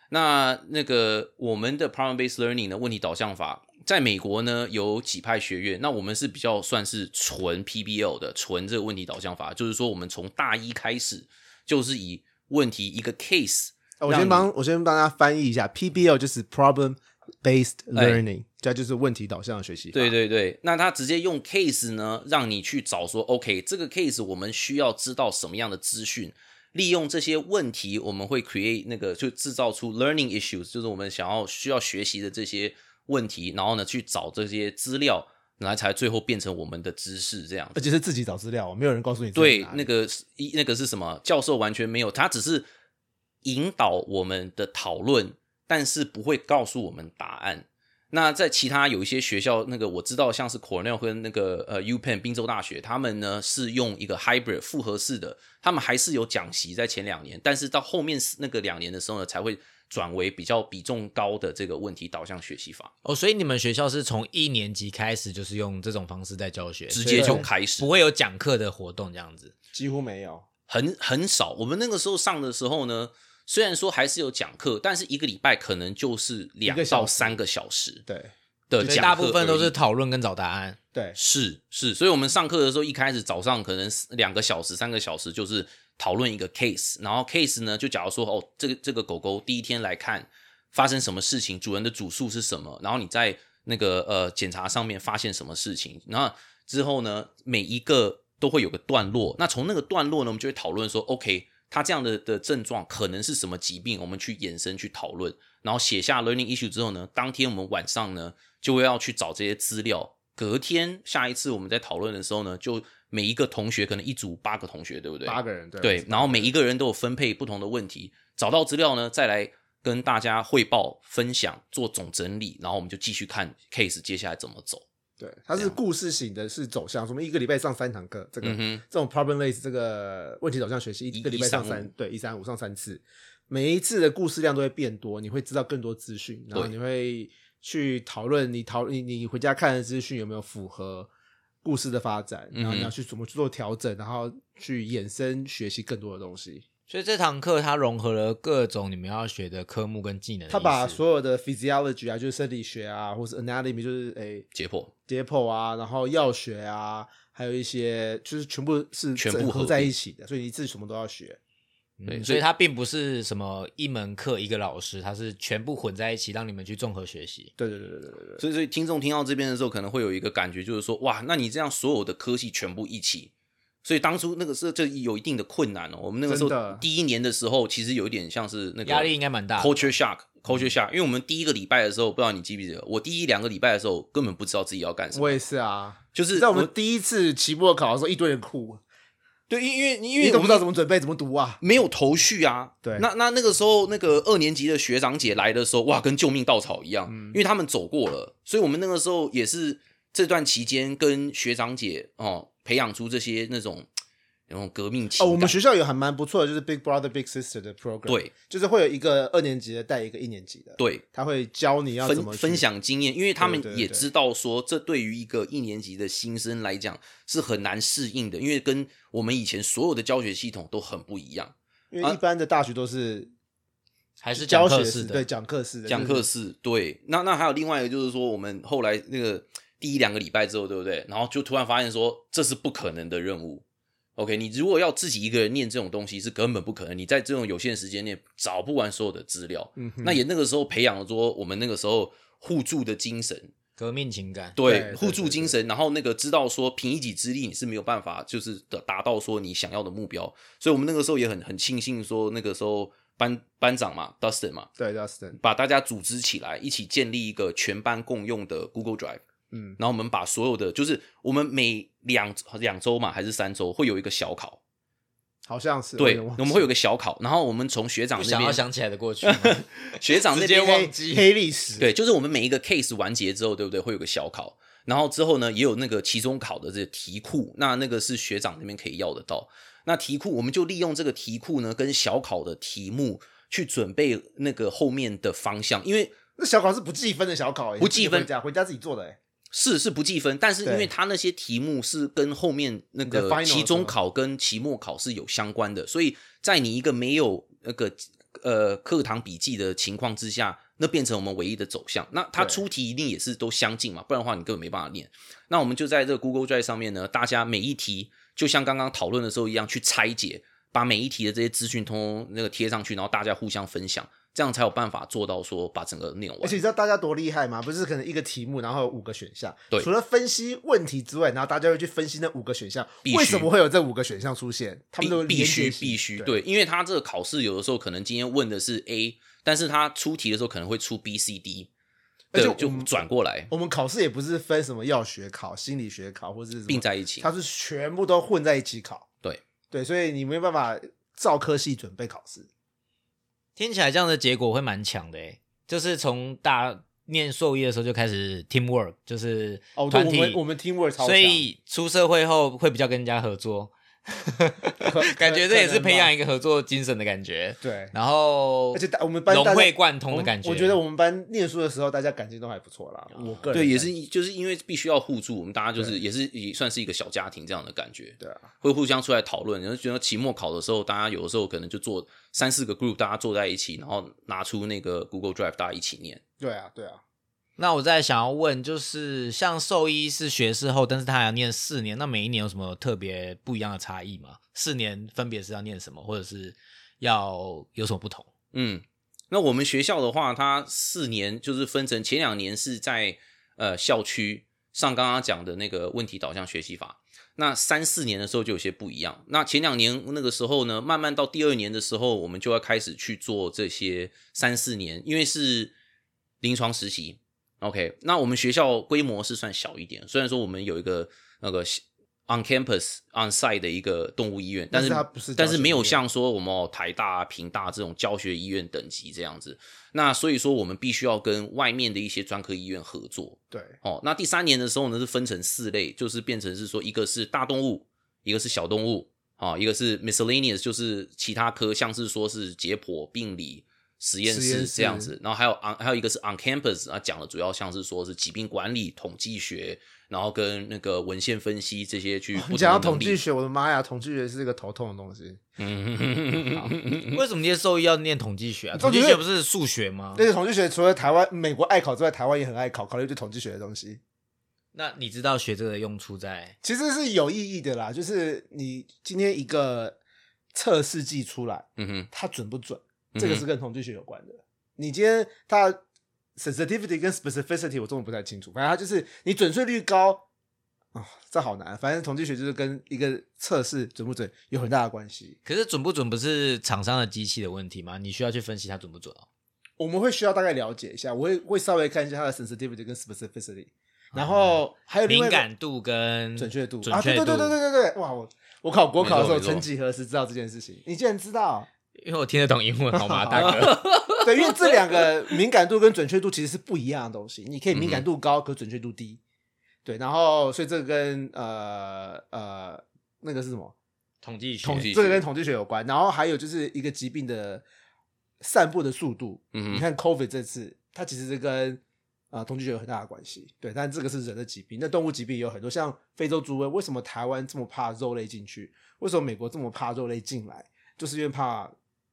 Speaker 2: 那那个我们的 problem based learning 的问题导向法，在美国呢有几派学院，那我们是比较算是纯 PBL 的，纯这个问题导向法，就是说我们从大一开始就是以问题一个 case，
Speaker 3: 呃我先帮我先帮大家翻译一下，PBL 就是 problem based
Speaker 2: 哎
Speaker 3: learning，这就是问题导向的学习。
Speaker 2: 对对对，那他直接用 case 呢，让你去找说，OK，这个 case 我们需要知道什么样的资讯，利用这些问题，我们会 create 那个就制造出 learning issues，就是我们想要需要学习的这些问题，然后呢去找这些资料，来才最后变成我们的知识这样。
Speaker 3: 而且是自己找资料，没有人告诉你
Speaker 2: 对那个一那个是什么？教授完全没有，他只是引导我们的讨论，但是不会告诉我们答案。那在其他有一些学校，那个我知道，像是 Cornell 跟那个呃 UPenn 宾州大学，他们呢是用一个 hybrid 复合式的，他们还是有讲习在前两年，但是到后面那个两年的时候呢，才会转为比较比重高的这个问题导向学习法，
Speaker 1: 哦，所以你们学校是从一年级开始就是用这种方式在教学，
Speaker 2: 直接就开始
Speaker 1: 不。会有讲课的活动这样子。
Speaker 3: 几乎没有。
Speaker 2: 很很少。我们那个时候上的时候呢，虽然说还是有讲课，但是一个礼拜可能就是两到三个小时
Speaker 3: 对
Speaker 2: 的讲课
Speaker 1: 大部分都是讨论跟找答案。
Speaker 3: 对，
Speaker 2: 是是，所以我们上课的时候，一开始早上可能是两个小时、三个小时，就是讨论一个 case，然后 case 呢，就假如说哦，这个这个狗狗第一天来看发生什么事情，主人的主诉是什么，然后你在那个呃检查上面发现什么事情，然后之后呢，每一个都会有个段落，那从那个段落呢，我们就会讨论说，OK，它这样的的症状可能是什么疾病，我们去延伸去讨论，然后写下 learning issue 之后呢，当天我们晚上呢就会要去找这些资料，隔天下一次我们在讨论的时候呢，就每一个同学可能一组八个同学，对不对？
Speaker 3: 八个人，对
Speaker 2: 对，然后每一个人都有分配不同的问题，找到资料呢，再来跟大家汇报、分享、做总整理，然后我们就继续看 case 接下来怎么走。
Speaker 3: 对，它是故事型的，是走向。我们一个礼拜上三堂课，这个、
Speaker 2: 嗯
Speaker 3: 这种 problem less 这个问题走向学习，一个礼拜上
Speaker 2: 三
Speaker 3: 对一三五上三次，每一次的故事量都会变多，你会知道更多资讯，然后你会去讨论你讨你你回家看的资讯有没有符合故事的发展，然后你要去怎么去做调整，然后去衍生学习更多的东西。
Speaker 1: 所以这堂课它融合了各种你们要学的科目跟技能的意思。
Speaker 3: 他把所有的 physiology 啊，就是生理学啊，或是 anatomy，就是诶
Speaker 2: 解剖
Speaker 3: 解剖啊，然后药学啊，还有一些就是全部是
Speaker 2: 全部
Speaker 3: 合在一起的，所以你自己什么都要学。
Speaker 1: 嗯，
Speaker 2: 对所以
Speaker 1: 所以它并不是什么一门课一个老师，它是全部混在一起，让你们去综合学习。
Speaker 3: 对对对对对对对，
Speaker 2: 所以，所以听众听到这边的时候，可能会有一个感觉，就是说，哇，那你这样所有的科系全部一起，所以当初那个是这有一定的困难哦。我们那个时候第一年的时候，其实有一点像是那个
Speaker 1: 压力应该蛮大的
Speaker 2: culture shock，culture shock，因为我们第一个礼拜的时候，不知道你记不记得，我第一两个礼拜的时候根本不知道自己要干什么，
Speaker 3: 我也是啊。
Speaker 2: 就是
Speaker 3: 在我们第一次期末考的时候，一堆人哭，
Speaker 2: 对，因因为因
Speaker 3: 因为都不知道怎么准备，怎么读啊。
Speaker 2: 没有头绪啊。
Speaker 3: 对
Speaker 2: 那那那个时候，那个二年级的学长姐来的时候，哇，跟救命稻草一样，
Speaker 3: 嗯
Speaker 2: 因为他们走过了，所以我们那个时候也是这段期间跟学长姐哦培养出这些那种 那种革命情
Speaker 3: 哦，我们学校有还蛮不错的，就是 Big Brother Big Sister 的 program，，
Speaker 2: 对
Speaker 3: 就是会有一个二年级的带一个一年级的，
Speaker 2: 对
Speaker 3: 他会教你要怎么
Speaker 2: 分分。享经验，因为他们也知道说，这对于一个一年级的新生来讲是很难适应的，因为跟我们以前所有的教学系统都很不一样。
Speaker 3: 因为一般的大学都是
Speaker 1: 还是
Speaker 3: 教学
Speaker 1: 讲课式的？
Speaker 3: 对，讲课式的，
Speaker 2: 讲课式，对。那那还有另外一个就是说，我们后来那个第一两个礼拜之后，对不对？然后就突然发现说，这是不可能的任务。OK，你如果要自己一个人念这种东西，是根本不可能。你在这种有限时间内找不完所有的资料。
Speaker 3: 嗯哼
Speaker 2: 那也那个时候培养了说，我们那个时候互助的精神，
Speaker 1: 革命情感。
Speaker 3: 对
Speaker 2: 对互助精神，然后那个知道说凭一己之力你是没有办法就是达达到说你想要的目标，所以我们那个时候也很很庆幸说那个时候班班长嘛，Dustin 嘛，
Speaker 3: 对 Dustin，
Speaker 2: 把大家组织起来，一起建立一个全班共用的 Google Drive。
Speaker 3: 嗯，
Speaker 2: 然后我们把所有的，就是我们每两两周嘛，还是三周会有一个小考，
Speaker 3: 好像是
Speaker 2: 对，我们会有个小考，然后我们从学长那边，
Speaker 1: 想要想起来的过去吗，
Speaker 2: 学长那
Speaker 1: 直接
Speaker 2: 边
Speaker 1: 忘记
Speaker 3: 黑历史，
Speaker 2: 对，就是我们每一个 case 完结之后，对不对？会有个小考，然后之后呢，也有那个期中考的这个题库，那那个是学长那边可以要得到。那题库，我们就利用这个题库呢，跟小考的题目去准备那个后面的方向，因为
Speaker 3: 那小考是不计分的小考，欸
Speaker 2: 不计分
Speaker 3: 回家回家自己做的，哎，
Speaker 2: 是是不计分，但是因为他那些题目是跟后面那个期中考跟期末考是有相关的，所以在你一个没有那个呃课堂笔记的情况之下，那变成我们唯一的走向。那它出题一定也是都相近嘛，不然的话你根本没办法念。那我们就在这个 Google Drive 上面呢，大家每一题就像刚刚讨论的时候一样去拆解，把每一题的这些资讯通通那个贴上去，然后大家互相分享。这样才有办法做到说把整个念完。
Speaker 3: 而且你知道大家多厉害吗？不是可能一个题目，然后有五个选项，
Speaker 2: 对
Speaker 3: 除了分析问题之外，然后大家会去分析那五个选项为什么会有这五个选项出现，他们都
Speaker 2: 必须必须
Speaker 3: 对
Speaker 2: 对，因为他这个考试有的时候可能今天问的是 A，但是他出题的时候可能会出 B、C、D，对，就转过来
Speaker 3: 我们考试也不是分什么药学考、心理学考，或者是
Speaker 2: 并在一起。
Speaker 3: 它是全部都混在一起考。
Speaker 2: 对
Speaker 3: 对，所以你没有办法照科系准备考试。
Speaker 1: 听起来这样的结果会蛮强的诶，就是从大念兽医的时候就开始 teamwork，就是
Speaker 3: 哦，对，
Speaker 1: 团体，
Speaker 3: 我们我们 teamwork 超强，
Speaker 1: 所以出社会后会比较跟人家合作，
Speaker 3: 可
Speaker 1: 感觉这也是培养一个合作精神的感觉。
Speaker 3: 对，
Speaker 1: 然后
Speaker 3: 而且我们班
Speaker 1: 融会贯通的感觉。
Speaker 3: 我觉得我们班念书的时候，大家感情都还不错啦。我个人
Speaker 2: 对，也是就是因为必须要互助，我们大家就是也是也算是一个小家庭这样的感觉，
Speaker 3: 对啊，
Speaker 2: 会互相出来讨论。然后觉得期末考的时候，大家有的时候可能就做三四个 group，大家坐在一起，然后拿出那个 Google Drive，大家一起念。
Speaker 3: 对啊，对啊。
Speaker 1: 那我再想要问，就是像兽医是学士后，但是他还要念四年，那每一年有什么特别不一样的差异吗？四年分别是要念什么，或者是要有什么不同？
Speaker 2: 嗯，那我们学校的话，它四年就是分成前两年是在呃校区上刚刚讲的那个问题导向学习法，那三四年的时候就有些不一样。那前两年那个时候呢，慢慢到第二年的时候，我们就要开始去做这些三四年，因为是临床实习。OK，那我们学校规模是算小一点，虽然说我们有一个那个 on campus on site 的一个动物医院，但是
Speaker 3: 但是它不是
Speaker 2: 但是没有像说我们哦台大、啊、平大这种教学医院等级这样子。那所以说我们必须要跟外面的一些专科医院合作。
Speaker 3: 对，
Speaker 2: 哦，那第三年的时候呢，是分成四类，就是变成是说，一个是大动物，一个是小动物，啊、一个是 miscellaneous，就是其他科，像是说是解剖、病理、实验室这样子，然后还有 on 还有一个是 on campus，啊，讲的主要像是说是疾病管理、统计学，然后跟那个文献分析这些去
Speaker 3: 讲到。统计学，我的妈呀，统计学是一个头痛的东西。
Speaker 2: 嗯，
Speaker 1: 为什么念兽医要念统计学啊？统
Speaker 3: 统计学
Speaker 1: 不是数学吗？
Speaker 3: 那个统计学除了台湾、美国爱考之外，台湾也很爱考，考虑对统计学的东西，
Speaker 1: 那你知道学这个的用处在？
Speaker 3: 其实是有意义的啦。就是你今天一个测试剂出来，
Speaker 2: 嗯哼，
Speaker 3: 它准不准，这个是跟统计学有关的。你今天它 sensitivity 跟 specificity 我中文不太清楚，反正它就是你准确率高啊、这好难。反正统计学就是跟一个测试准不准有很大的关系。
Speaker 1: 可是准不准不是厂商的机器的问题吗？你需要去分析它准不准哦。
Speaker 3: 我们会需要大概了解一下，我会会稍微看一下它的 sensitivity 跟 specificity，然后还有
Speaker 1: 敏感度跟
Speaker 3: 准确度
Speaker 1: 准
Speaker 3: 啊，对
Speaker 1: 确度。
Speaker 3: 对对对对对对，哇，我我考国考的时候，曾几何时知道这件事情？你竟然知道？
Speaker 1: 因为我听得懂英文，好吗，大哥？
Speaker 3: 对，因为这两个敏感度跟准确度其实是不一样的东西。你可以敏
Speaker 2: 嗯
Speaker 3: 感度高，可准确度低。对，然后所以这个跟呃呃那个是什么？
Speaker 1: 统计学，
Speaker 2: 统计学
Speaker 3: 这个跟统计学有关。然后还有就是一个疾病的散布的速度。
Speaker 2: 嗯哼
Speaker 3: 你看 COVID 这次，它其实是跟啊、统计学有很大的关系。对，但这个是人的疾病，那动物疾病也有很多，像非洲猪瘟，为什么台湾这么怕肉类进去？为什么美国这么怕肉类进来？就是因为怕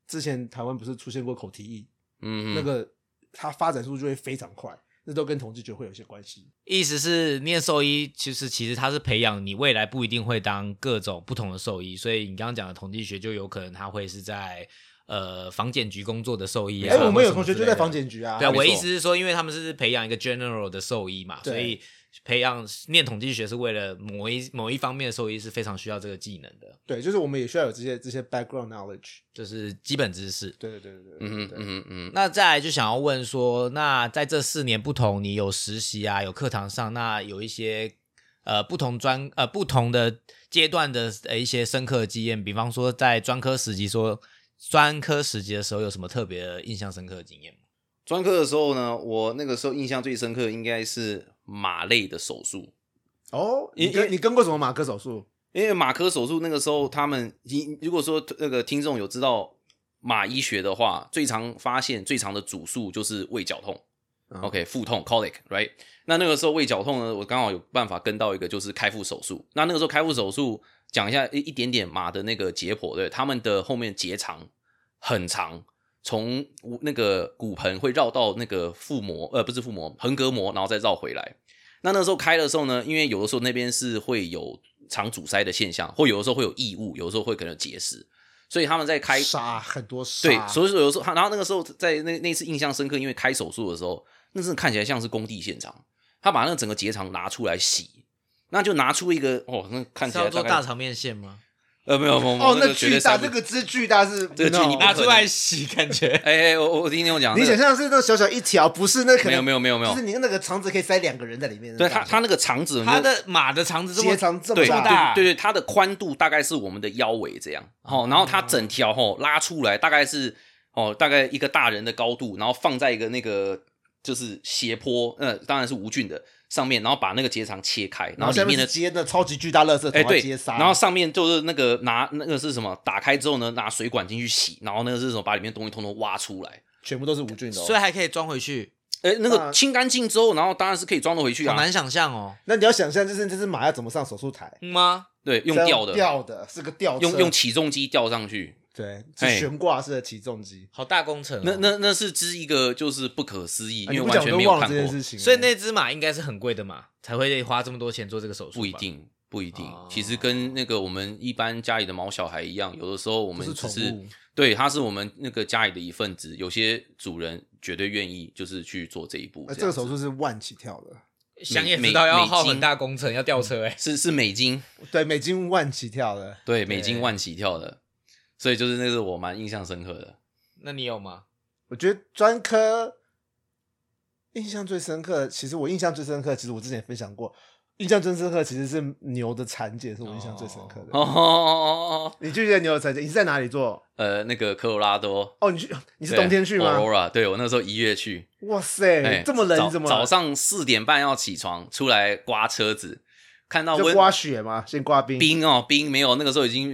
Speaker 3: 之前台湾不是出现过口蹄疫，
Speaker 2: 嗯，
Speaker 3: 那个它发展速度就会非常快，那都跟统计学会有些关系。
Speaker 1: 意思是念兽医，其实其实它是培养你未来不一定会当各种不同的兽医，所以你刚刚讲的统计学就有可能它会是在呃房检局工作的兽医啊。
Speaker 3: 哎、我们有同学就在
Speaker 1: 之类的
Speaker 3: 防检局啊。
Speaker 1: 对啊，我意思是说，因为他们是培养一个 general 的兽医嘛，所以培养念统计学是为了某一某一方面的兽医是非常需要这个技能的，
Speaker 3: 对，就是我们也需要有这些这些 background knowledge。
Speaker 1: 就是基本知识。
Speaker 3: 对对对对对，
Speaker 2: 嗯嗯嗯，
Speaker 1: 那再来就想要问说，那在这四年不同，你有实习啊，有课堂上，那有一些呃不同专呃不同的阶段的呃一些深刻的经验，比方说在专科实习说专科实习的时候有什么特别的印象深刻的经验吗？
Speaker 2: 专科的时候呢，我那个时候印象最深刻应该是马类的手术。
Speaker 3: 哦，你跟你跟过什么马科手术？
Speaker 2: 因为马科手术那个时候，他们你如果说那个听众有知道马医学的话，最常发现最常的主诉就是胃绞痛、
Speaker 3: 嗯
Speaker 2: o k 腹痛 colic，right？那那个时候胃绞痛呢，我刚好有办法跟到一个就是开腹手术。那那个时候开腹手术讲一下一一点点马的那个解剖，对，他们的后面结肠很长，从那个骨盆会绕到那个腹膜，呃，不是腹膜，横膈膜，然后再绕回来。那那时候开的时候呢，因为有的时候那边是会有肠阻塞的现象，或有的时候会有异物，有的时候会可能有结石，所以他们在开
Speaker 3: 杀很多杀，
Speaker 2: 对，所以说有时候他，然后那个时候在那那次印象深刻，因为开手术的时候，那真的看起来像是工地现场，他把那个整个结肠拿出来洗，那就拿出一个哦，那看起来大概
Speaker 1: 做大肠面线吗？
Speaker 2: 呃没有没有没有
Speaker 3: 哦，那巨大，这个之巨大是
Speaker 2: 这个巨你
Speaker 1: 拿出来洗，感觉
Speaker 2: 哎哎，我我听听我讲，
Speaker 3: 你想象是那小小一条，不是那可能
Speaker 2: 没有没有没有没有
Speaker 3: 就是你那个肠子可以塞两个人在里面。
Speaker 2: 对它它那个肠子，
Speaker 1: 它的马的肠子这么
Speaker 3: 结肠这么
Speaker 2: 对
Speaker 3: 大，
Speaker 1: 大
Speaker 2: 对对，它的宽度大概是我们的腰围这样，哦，然后它整条吼拉出来大概是哦大概一个大人的高度，然后放在一个那个就是斜坡，呃，当然是无菌的上面，然后把那个结肠切开，然
Speaker 3: 然后下面
Speaker 2: 后里面的
Speaker 3: 接那超级巨大垃圾
Speaker 2: 哎对然后上面就是那个拿那个是什么？打开之后呢，拿水管进去洗，然后那个是什么？把里面东西通通挖出来。
Speaker 3: 全部都是无菌的哦。
Speaker 1: 所以还可以装回去，
Speaker 2: 哎，那
Speaker 3: 那
Speaker 2: 个清干净之后，然后当然是可以装得回去啊。
Speaker 1: 好难想象哦，
Speaker 3: 那你要想象，就是这只马要怎么上手术台？
Speaker 1: 嗯吗？
Speaker 2: 对，用吊的，
Speaker 3: 吊的是个吊，
Speaker 2: 用用起重机吊上去。
Speaker 3: 对，
Speaker 2: 哎
Speaker 3: 是悬挂式的起重机。
Speaker 1: 好大工程哦，
Speaker 2: 那那那是之一个就是不可思议，
Speaker 3: 啊
Speaker 2: 因为完全没有看过。
Speaker 3: 这件事情。
Speaker 1: 所以那只马应该是很贵的马，才会花这么多钱做这个手术。
Speaker 2: 不一，定，不一定。
Speaker 1: 哦
Speaker 2: 其实跟那个我们一般家里的毛小孩一样，有的时候我
Speaker 3: 不是宠
Speaker 2: 们只是
Speaker 3: 物，
Speaker 2: 对，它是我们那个家里的一份子。有些主人绝对愿意就是去做这一步。
Speaker 3: 呃这个手术是万起跳的，
Speaker 1: 想也
Speaker 2: 美
Speaker 1: 知道要耗很大工程，要吊车哎。
Speaker 2: 是是美金，
Speaker 3: 对，美金万起跳的。
Speaker 2: 对，美金万起跳的，所以就是那是我蛮印象深刻的。
Speaker 1: 那你有吗？
Speaker 3: 我觉得专科印象最深刻，其实我印象最深刻，其实我之前分享过，印象最深刻其实是牛的产检，是我印象最深刻的。
Speaker 2: 哦哦哦哦，
Speaker 3: 你记得牛的产检？你是在哪里做？
Speaker 2: 呃，那个科罗拉多，
Speaker 3: 哦，你去，你是冬天去吗
Speaker 2: ？？Aurora，对我那时候一月去，
Speaker 3: 哇塞，
Speaker 2: 哎
Speaker 3: 这么冷，怎么
Speaker 2: 早上四点半要起床出来刮车子，看到温
Speaker 3: 就刮雪吗？先刮冰。
Speaker 2: 冰哦，冰没有，那个时候已经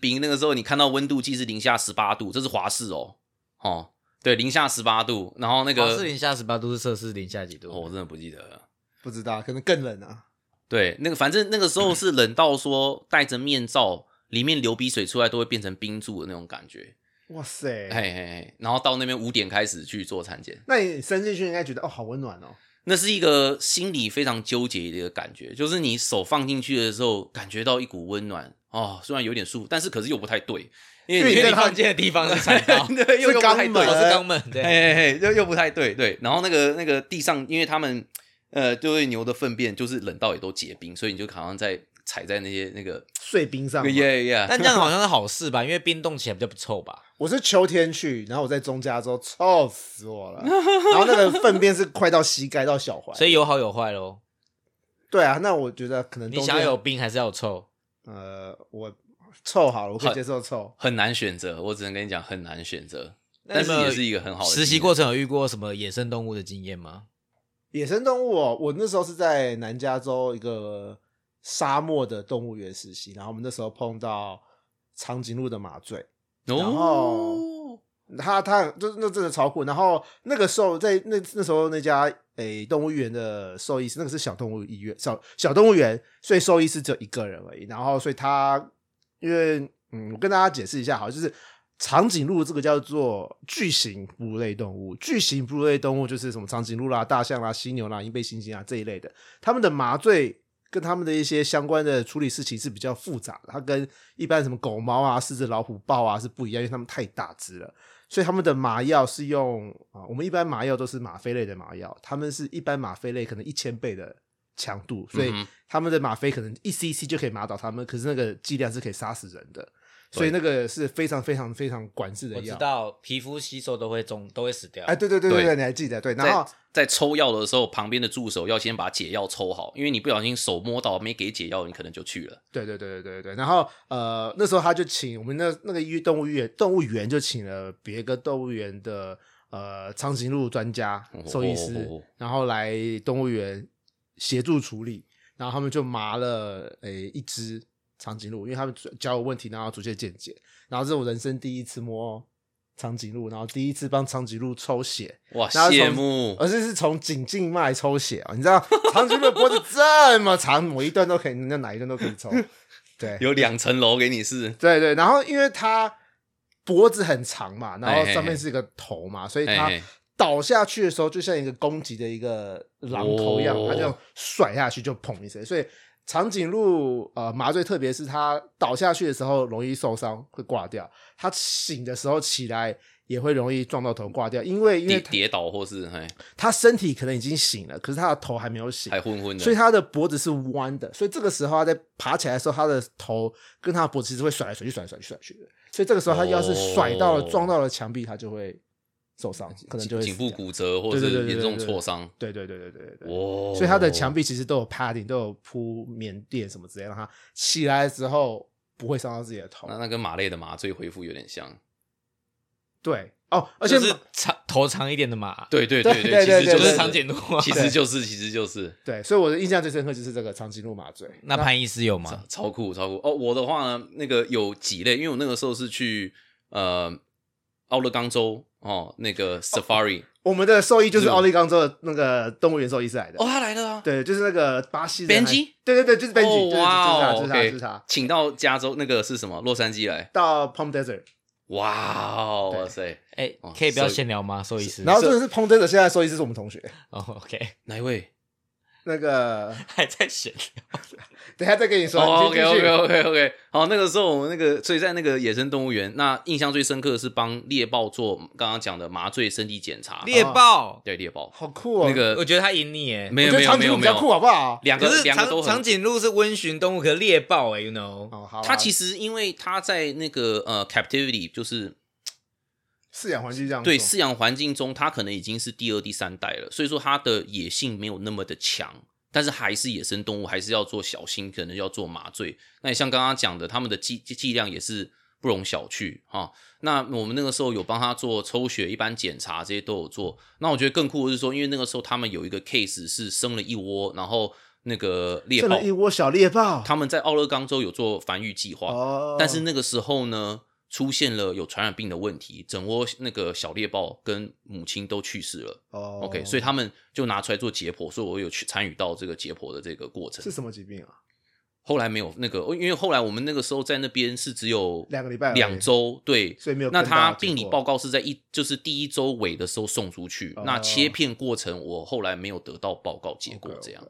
Speaker 2: 冰，那个时候你看到温度计是零下十八度，这是华氏哦，哦，对，零下十八度，然后那个
Speaker 1: 华氏零下十八度是摄氏零下几度？
Speaker 2: 哦我真的不记得了。
Speaker 3: 不知道，可能更冷啊。
Speaker 2: 对，那个反正那个时候是冷到说戴着面罩，里面流鼻水出来都会变成冰柱的那种感觉。
Speaker 3: 哇塞，
Speaker 2: 嘿嘿嘿，然后到那边五点开始去做产检，
Speaker 3: 那你伸进去应该觉得哦，好温暖哦。
Speaker 2: 那是一个心里非常纠结的一个感觉，就是你手放进去的时候，感觉到一股温暖哦，虽然有点舒服，但是可是又不太对，因为
Speaker 3: 你
Speaker 1: 放进的地方是 产道，
Speaker 2: 对又
Speaker 3: 是肛门。
Speaker 1: 是肛门，对，
Speaker 2: 嘿嘿嘿，又又不太对，对。然后那个那个地上，因为他们呃，就是牛的粪便就是冷到也都结冰，所以你就好像在踩在那些那个
Speaker 3: 碎冰上嘛。
Speaker 2: 耶耶，
Speaker 1: 但这样好像是好事吧？因为冰冻起来比较不臭吧？
Speaker 3: 我是秋天去，然后我在中加州，臭死我了。然后那个粪便是快到膝盖到脚踝，
Speaker 1: 所以有好有坏喽。
Speaker 3: 对啊，那我觉得可能
Speaker 1: 你想要有冰还是要有臭？
Speaker 3: 呃，我臭好了，我可以接受臭。
Speaker 2: 很难选择，我只能跟你讲很难选择，但是也是一个很好的
Speaker 1: 实习过程有遇过什么野生动物的经验吗？
Speaker 3: 野生动物哦，我那时候是在南加州一个沙漠的动物园实习，然后我们那时候碰到长颈鹿的麻醉，然后
Speaker 2: 哦，
Speaker 3: 它它就是那真的超酷。然后那个时候在那那时候那家诶、动物园的兽医师，那个是小动物医院小小动物园，所以兽医师只有一个人而已。然后所以他因为嗯，我跟大家解释一下好，就是长颈鹿这个叫做巨型哺乳类动物，巨型哺乳类动物就是什么长颈鹿啦、大象啦、犀牛啦、银背猩猩啊这一类的，他们的麻醉。跟他们的一些相关的处理事情是比较复杂的，它跟一般什么狗猫啊、狮子、老虎、豹啊是不一样，因为它们太大只了，所以他们的麻药是用啊，我们一般麻药都是吗啡类的麻药，他们是一般吗啡类可能一千倍的强度，所以他们的吗啡可能一 cc 就可以麻倒他们，可是那个剂量是可以杀死人的，所以那个是非常非常非常管制的
Speaker 1: 我知
Speaker 3: 药。
Speaker 1: 道皮肤吸收都会中，都会死掉。
Speaker 3: 哎，对对对对你还记得对？然后
Speaker 2: 在在抽药的时候，旁边的助手要先把解药抽好，因为你不小心手摸到没给解药，你可能就去了。
Speaker 3: 对对对对对对，然后呃，那时候他就请我们那那个医动物园动物园就请了别个动物园的呃长颈鹿专家兽医师，
Speaker 2: 哦
Speaker 3: 然后来动物园协助处理，然后他们就麻了诶、一只长颈鹿，因为他们教我问题，然后逐渐见解，然后这是我人生第一次摸长颈鹿，然后第一次帮长颈鹿抽血，
Speaker 2: 哇，羡慕！
Speaker 3: 而且是从颈静脉抽血啊、你知道长颈鹿的脖子这么长，某一段都可以，那哪一段都可以抽。对
Speaker 2: 有两层楼给你试，
Speaker 3: 对对，然后因为它脖子很长嘛，然后上面是一个头嘛，所以它倒下去的时候就像一个攻击的一个榔头一样，
Speaker 2: 哦
Speaker 3: 它这样甩下去就砰一声，所以长颈鹿呃麻醉，特别是它倒下去的时候容易受伤，会挂掉；它醒的时候起来也会容易撞到头挂掉，因为因为
Speaker 2: 跌跌倒或是还
Speaker 3: 它身体可能已经醒了，可是它的头还没有醒
Speaker 2: 还，昏昏的，
Speaker 3: 所以它的脖子是弯的，所以这个时候它在爬起来的时候，它的头跟它的脖子其实会甩来甩去、甩来甩去、甩去。的。所以这个时候它要是甩到了、
Speaker 2: 哦。
Speaker 3: 撞到了墙壁，它就会受伤，可能就会
Speaker 2: 颈部。骨折或
Speaker 3: 对对对对
Speaker 2: 是严重
Speaker 3: 对对
Speaker 2: 挫伤。
Speaker 3: 对对对对对对对。
Speaker 2: 哦，
Speaker 3: 所以它的墙壁其实都有 padding，都有铺棉垫什么之类，让它起来的时候不会伤到自己的头
Speaker 2: 那。那跟马类的麻醉恢复有点像。
Speaker 3: 对哦，而且
Speaker 1: 就是长头长一点的马，
Speaker 2: 对对
Speaker 3: 对对对
Speaker 2: 其实就
Speaker 1: 就是
Speaker 3: 对
Speaker 1: 长颈鹿啊。
Speaker 2: 其实就是其实就是
Speaker 3: 对，所以我的印象最深刻就是这个长颈鹿麻醉。
Speaker 1: 那潘医师有吗？
Speaker 2: 超超酷超酷哦！我的话呢，那个有几类，因为我那个时候是去呃奥勒冈州哦，那个 Safari
Speaker 3: 我们的兽医就是
Speaker 2: 是
Speaker 3: 奥利冈州的那个动物园兽医师来的。
Speaker 2: 哦，他来了啊，
Speaker 3: 对，就是那个巴西的
Speaker 2: Benji？
Speaker 3: 对对对，就是 Benji，、
Speaker 2: 哦
Speaker 3: 就是
Speaker 2: 哇哦
Speaker 3: 就是他，就是他
Speaker 2: ，，OK，
Speaker 3: 就是他。
Speaker 2: 请到加州那个是什么？洛杉矶来，
Speaker 3: 到 Palm Desert，
Speaker 2: 哇哦，哇塞，
Speaker 1: 哎
Speaker 2: 哦，
Speaker 1: 可以不要闲聊吗？兽医师。
Speaker 3: 然后真的是 Palm Desert，现在兽医师是我们同学。
Speaker 1: 哦，OK，
Speaker 2: 哪一位？
Speaker 3: 那个
Speaker 1: 还在闲聊。
Speaker 3: 等下再跟你说。
Speaker 2: 哦，OK OK
Speaker 3: 续
Speaker 2: OK OK，好，那个时候我们那个，所以在那个野生动物园，那印象最深刻的是帮猎豹做刚刚讲的麻醉身体检查，
Speaker 1: 猎豹，
Speaker 2: 对猎豹，
Speaker 3: 好酷哦。
Speaker 2: 那个
Speaker 1: 我觉得他赢你耶。
Speaker 2: 没有没有没有没
Speaker 3: 颈鹿比较酷，
Speaker 2: 有，
Speaker 3: 好不好？
Speaker 2: 两个
Speaker 1: 长
Speaker 2: 两个都很
Speaker 1: 长颈鹿是温驯动物，可是猎豹哎，you know，
Speaker 3: 哦，好啊。
Speaker 2: 它其实因为它在那个呃 captivity，就是
Speaker 3: 饲养环境这样做
Speaker 2: 对饲养环境中，它可能已经是第二、第三代了，所以说它的野性没有那么的强，但是还是野生动物，还是要做小心，可能要做麻醉。那也像刚刚讲的，他们的剂剂量也是不容小觑啊。那我们那个时候有帮他做抽血、一般检查，这些都有做。那我觉得更酷的是说，因为那个时候他们有一个 case 是生了一窝，然后那个猎豹
Speaker 3: 生了一窝小猎豹。
Speaker 2: 他们在奥勒冈州有做繁育计划，
Speaker 3: 哦，
Speaker 2: 但是那个时候呢，出现了有传染病的问题，整窝那个小猎豹跟母亲都去世了。
Speaker 3: 哦
Speaker 2: OK，所以他们就拿出来做解剖，所以我有去参与到这个解剖的这个过程
Speaker 3: 是。什么疾病啊？
Speaker 2: 后来没有那个，因为后来我们那个时候在那边是只有
Speaker 3: 两个礼拜
Speaker 2: 两周，对，
Speaker 3: 所以没有
Speaker 2: 那他病理
Speaker 3: 果
Speaker 2: 报告是在一就是第一周尾的时候送出去，
Speaker 3: 哦
Speaker 2: 那切片过程我后来没有得到报告结果这样。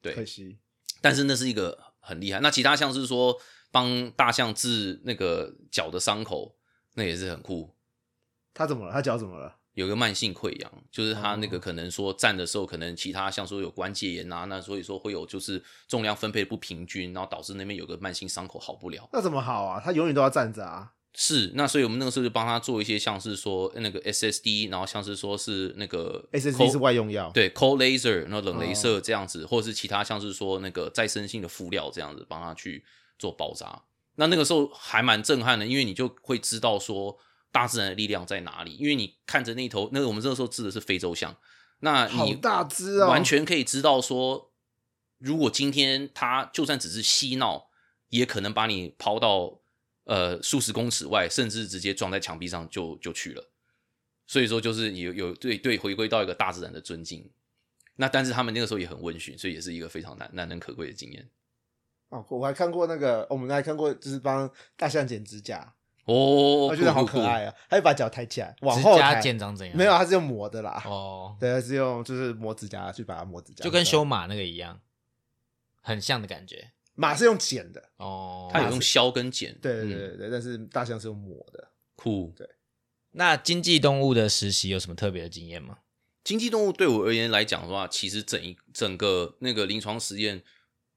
Speaker 2: 对
Speaker 3: 可惜。
Speaker 2: 但是那是一个很厉害。那其他像是说帮大象治那个脚的伤口，那也是很酷。
Speaker 3: 他怎么了？他脚怎么了？
Speaker 2: 有个慢性溃疡，就是他那个
Speaker 3: 哦
Speaker 2: 可能说站的时候，可能其他像说有关节炎啊，那所以说会有就是重量分配不平均，然后导致那边有个慢性伤口好不了。
Speaker 3: 那怎么好啊？他永远都要站着啊。
Speaker 2: 是，那所以我们那个时候就帮他做一些像是说那个 SSD，然后像是说是那个
Speaker 3: SSD 是外用药，，
Speaker 2: 对 cold laser，然后冷镭射
Speaker 3: 哦
Speaker 2: 这样子，或者是其他像是说那个再生性的敷料这样子帮他去做包扎。那那个时候还蛮震撼的，因为你就会知道说大自然的力量在哪里，因为你看着那头那个我们这个时候治的是非洲象，那
Speaker 3: 好
Speaker 2: 你
Speaker 3: 大只啊，
Speaker 2: 完全可以知道说，如果今天它就算只是嬉闹，也可能把你抛到呃数十公尺外，甚至直接撞在墙壁上就就去了。所以说，就是有有对对回归到一个大自然的尊敬。那但是他们那个时候也很温驯，所以也是一个非常难难能可贵的经验
Speaker 3: 哦，我还看过那个，我们还看过，就是帮大象剪指甲，
Speaker 2: 哦。
Speaker 3: 我觉得好可爱啊！他就把脚抬起来，往
Speaker 1: 指甲
Speaker 3: 后抬，
Speaker 1: 剪长怎样？
Speaker 3: 没有，他是用磨的啦。
Speaker 1: 哦，
Speaker 3: 对，他是用就是磨指甲去把它磨指甲，
Speaker 1: 就跟修马那个一样，很像的感觉。
Speaker 3: 马是用剪的，
Speaker 1: 哦，
Speaker 2: 它有用削跟剪，
Speaker 3: 对对
Speaker 2: 嗯
Speaker 3: 对对，但是大象是用磨的。
Speaker 2: 酷。
Speaker 1: 对那经济动物的实习有什么特别的经验吗？
Speaker 2: 经济动物对我而言来讲的话，其实整一整个那个临床实验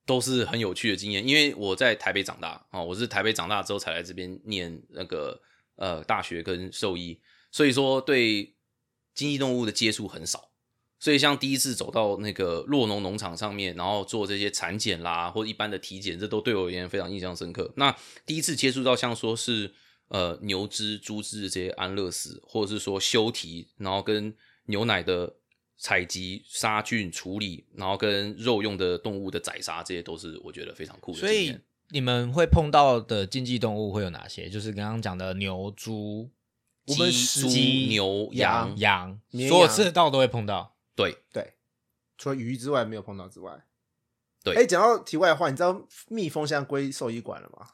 Speaker 2: 都是很有趣的经验。因为我在台北长大啊、我是台北长大之后才来这边念那个呃大学跟兽医，所以说对经济动物的接触很少。所以像第一次走到那个洛农农场上面，然后做这些产检啦，或一般的体检，这都对我而言非常印象深刻。那第一次接触到像说是呃牛只、猪只这些安乐死，或者是说休蹄，然后跟牛奶的采集、杀菌处理，然后跟肉用的动物的宰杀，这些都是我觉得非常酷的
Speaker 1: 所以
Speaker 2: 验。
Speaker 1: 你们会碰到的经济动物会有哪些？就是刚刚讲的牛、猪、
Speaker 3: 我们
Speaker 2: 鸡、猪、
Speaker 1: 鸡
Speaker 2: 牛、
Speaker 3: 羊
Speaker 2: 羊，
Speaker 1: 羊，
Speaker 3: 绵
Speaker 1: 所有
Speaker 3: 羊
Speaker 1: 吃得到都会碰到。
Speaker 2: 对，
Speaker 3: 对，除了鱼之外没有碰到之外。
Speaker 2: 对
Speaker 3: 哎，讲到题外话，你知道蜜蜂现在归兽医馆了吗？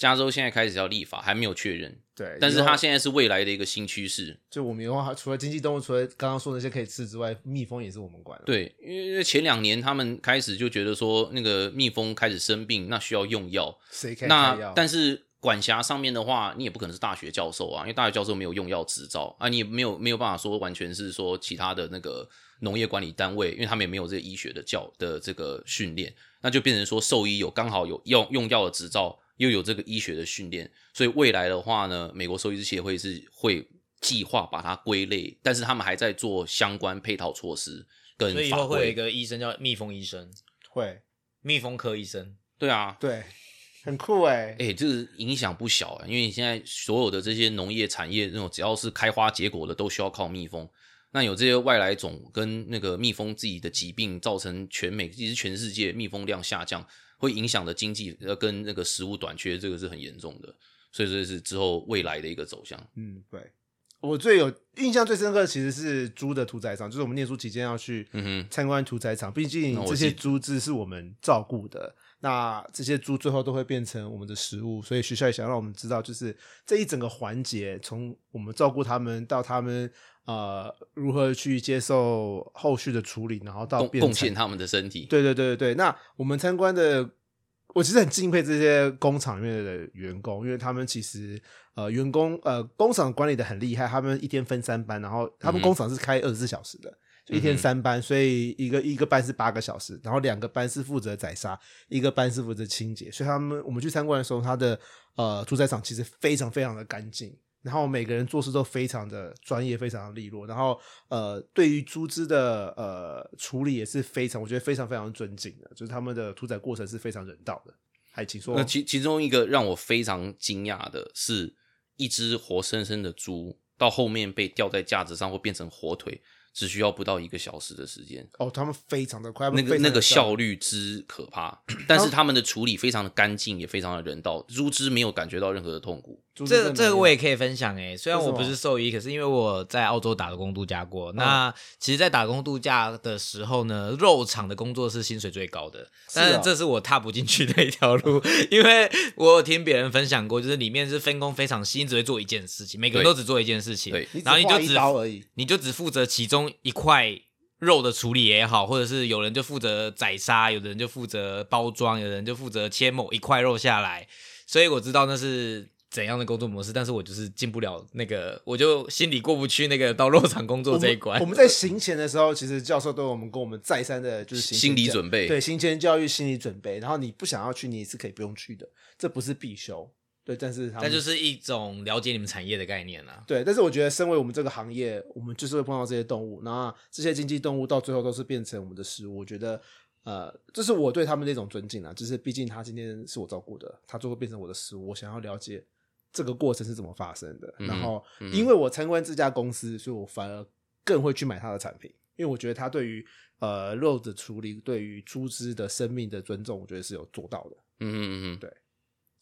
Speaker 2: 加州现在开始要立法，还没有确认，
Speaker 3: 对，
Speaker 2: 但是它现在是未来的一个新趋势。
Speaker 3: 就我们以后还除了经济动物，除了刚刚说那些可以吃之外，蜜蜂也是我们管的。
Speaker 2: 对，因为前两年他们开始就觉得说，那个蜜蜂开始生病，那需要用药。
Speaker 3: 谁开
Speaker 2: 那
Speaker 3: 药？
Speaker 2: 但是管辖上面的话，你也不可能是大学教授啊，因为大学教授没有用药执照啊，你也没有没有办法说完全是说其他的那个农业管理单位，因为他们也没有这个医学的教的这个训练，那就变成说兽医有刚好有用用药的执照，又有这个医学的训练，所以未来的话呢，美国兽医师协会是会计划把它归类，但是他们还在做相关配套措施跟
Speaker 1: 所以以后会有一
Speaker 2: 规。
Speaker 1: 个医生叫蜜蜂医生，
Speaker 3: 会，
Speaker 1: 蜜蜂科医生。
Speaker 2: 对啊，
Speaker 3: 对，很酷哎、
Speaker 2: 哎、这个影响不小啊，因为你现在所有的这些农业产业，那种只要是开花结果的，都需要靠蜜蜂。那有这些外来种跟那个蜜蜂自己的疾病，造成全美其实全世界蜜蜂量下降，会影响的经济呃跟那个食物短缺，这个是很严重的。所以这是之后未来的一个走向。
Speaker 3: 嗯，对。我最有印象最深刻的其实是猪的屠宰场，就是我们念书期间要去参观屠宰场，毕竟这些
Speaker 2: 记
Speaker 3: 猪只是我们照顾的，那这些猪最后都会变成我们的食物，所以学校也想让我们知道，就是这一整个环节，从我们照顾他们到他们呃如何去接受后续的处理，然后到
Speaker 2: 贡献他们的身体。
Speaker 3: 对对对对对，那我们参观的，我其实很敬佩这些工厂里面的员工，因为他们其实呃员工呃工厂管理的很厉害，他们一天分三班，然后他们
Speaker 2: 嗯
Speaker 3: 工厂是开二十四小时的。就一天三班，所以一个一个班是八个小时，然后两个班是负责宰杀，一个班是负责清洁。所以他们我们去参观的时候，他的呃屠宰场其实非常非常的干净，然后每个人做事都非常的专业，非常的利落，然后呃，对于猪只的呃处理也是非常，我觉得非常非常尊敬的，就是他们的屠宰过程是非常人道的。还请说
Speaker 2: 那，其其中一个让我非常惊讶的是，一只活生生的猪到后面被吊在架子上会变成火腿，只需要不到一个小时的时间。
Speaker 3: 哦，他们非常的快，
Speaker 2: 那个那个效率之可怕，但是他们的处理非常的干净，也非常的人道，猪只没有感觉到任何的痛苦。
Speaker 1: 这这个我也可以分享诶，虽然我不是兽医，可是因为我在澳洲打工度假过。那其实，在打工度假的时候呢，肉场的工作是薪水最高的，但
Speaker 3: 是
Speaker 1: 这是我踏不进去的一条路，因为我有听别人分享过，就是里面是分工非常细，你只会做一件事情，每个人都只做一件事情然后你就只
Speaker 3: 刀而已。
Speaker 1: 你就只负责其中一块肉的处理也好，或者是有人就负责宰杀，有的人就负责包装，有的人就负责切某一块肉下来。所以我知道那是怎样的工作模式，但是我就是进不了那个，我就心里过不去那个到肉场工作这一关。
Speaker 3: 我们在行前的时候，其实教授都有我们跟我们再三的就是行
Speaker 2: 心理准备
Speaker 3: 对行前教育、心理准备。然后你不想要去，你也是可以不用去的，这不是必修。对，但是
Speaker 1: 那就是一种了解你们产业的概念啊。
Speaker 3: 对，但是我觉得，身为我们这个行业，我们就是会碰到这些动物，那这些经济动物到最后都是变成我们的食物。我觉得，呃，这是我对他们的一种尊敬啊，就是毕竟他今天是我照顾的，他最后变成我的食物，我想要了解这个过程是怎么发生的。
Speaker 2: 嗯
Speaker 3: 然后，
Speaker 2: 嗯
Speaker 3: 因为我参观这家公司，所以我反而更会去买它的产品，因为我觉得他对于呃肉的处理，对于猪只的生命的尊重，我觉得是有做到的。
Speaker 2: 嗯嗯嗯，
Speaker 3: 对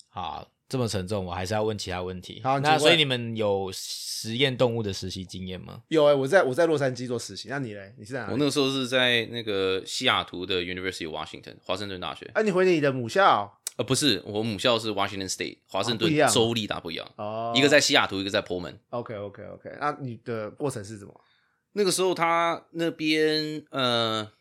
Speaker 1: 好，这么沉重，我还是要问其他问题。
Speaker 3: 好
Speaker 1: 那所以你们有实验动物的实习经验吗？
Speaker 3: 有哎、我在我在洛杉矶做实习，那你嘞？你是在哪？
Speaker 2: 我那个时候是在那个西雅图的 University of Washington 华盛顿大学，
Speaker 3: 啊，你回你的母校
Speaker 2: 呃，不是，我母校是 Washington State 华盛顿州立大不一样，
Speaker 3: 哦，
Speaker 2: 一个在西雅图，一个在波门。
Speaker 3: OK OK OK，那你的过程是什么？
Speaker 2: 那个时候他那边呃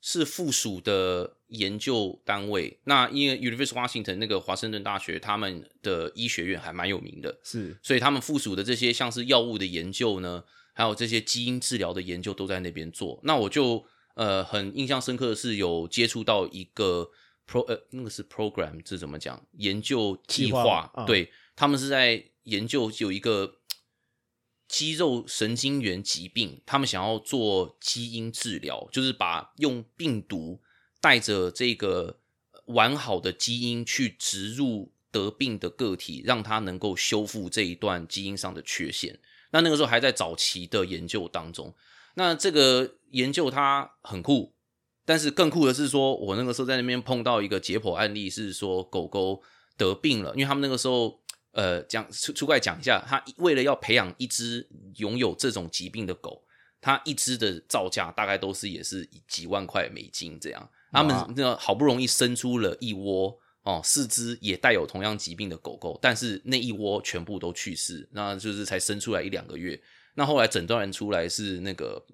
Speaker 2: 是附属的研究单位，那因为 University of Washington 那个华盛顿大学他们的医学院还蛮有名的，
Speaker 3: 是
Speaker 2: 所以他们附属的这些像是药物的研究呢，还有这些基因治疗的研究都在那边做。那我就呃很印象深刻的是有接触到一个 pro 呃那个是 program 这怎么讲研究计
Speaker 3: 计划
Speaker 2: 对他们是在研究有一个肌肉神经元疾病，他们想要做基因治疗，就是把用病毒带着这个完好的基因去植入得病的个体，让它能够修复这一段基因上的缺陷。那那个时候还在早期的研究当中。那这个研究它很酷，但是更酷的是说，我那个时候在那边碰到一个解剖案例，是说狗狗得病了，因为他们那个时候。呃，讲出出来讲一下，他为了要培养一只拥有这种疾病的狗，他一只的造价大概都是也是几万块美金这样。他们那好不容易生出了一窝哦，四只也带有同样疾病的狗狗，但是那一窝全部都去世，那就是才生出来一两个月。那后来诊断出来是那个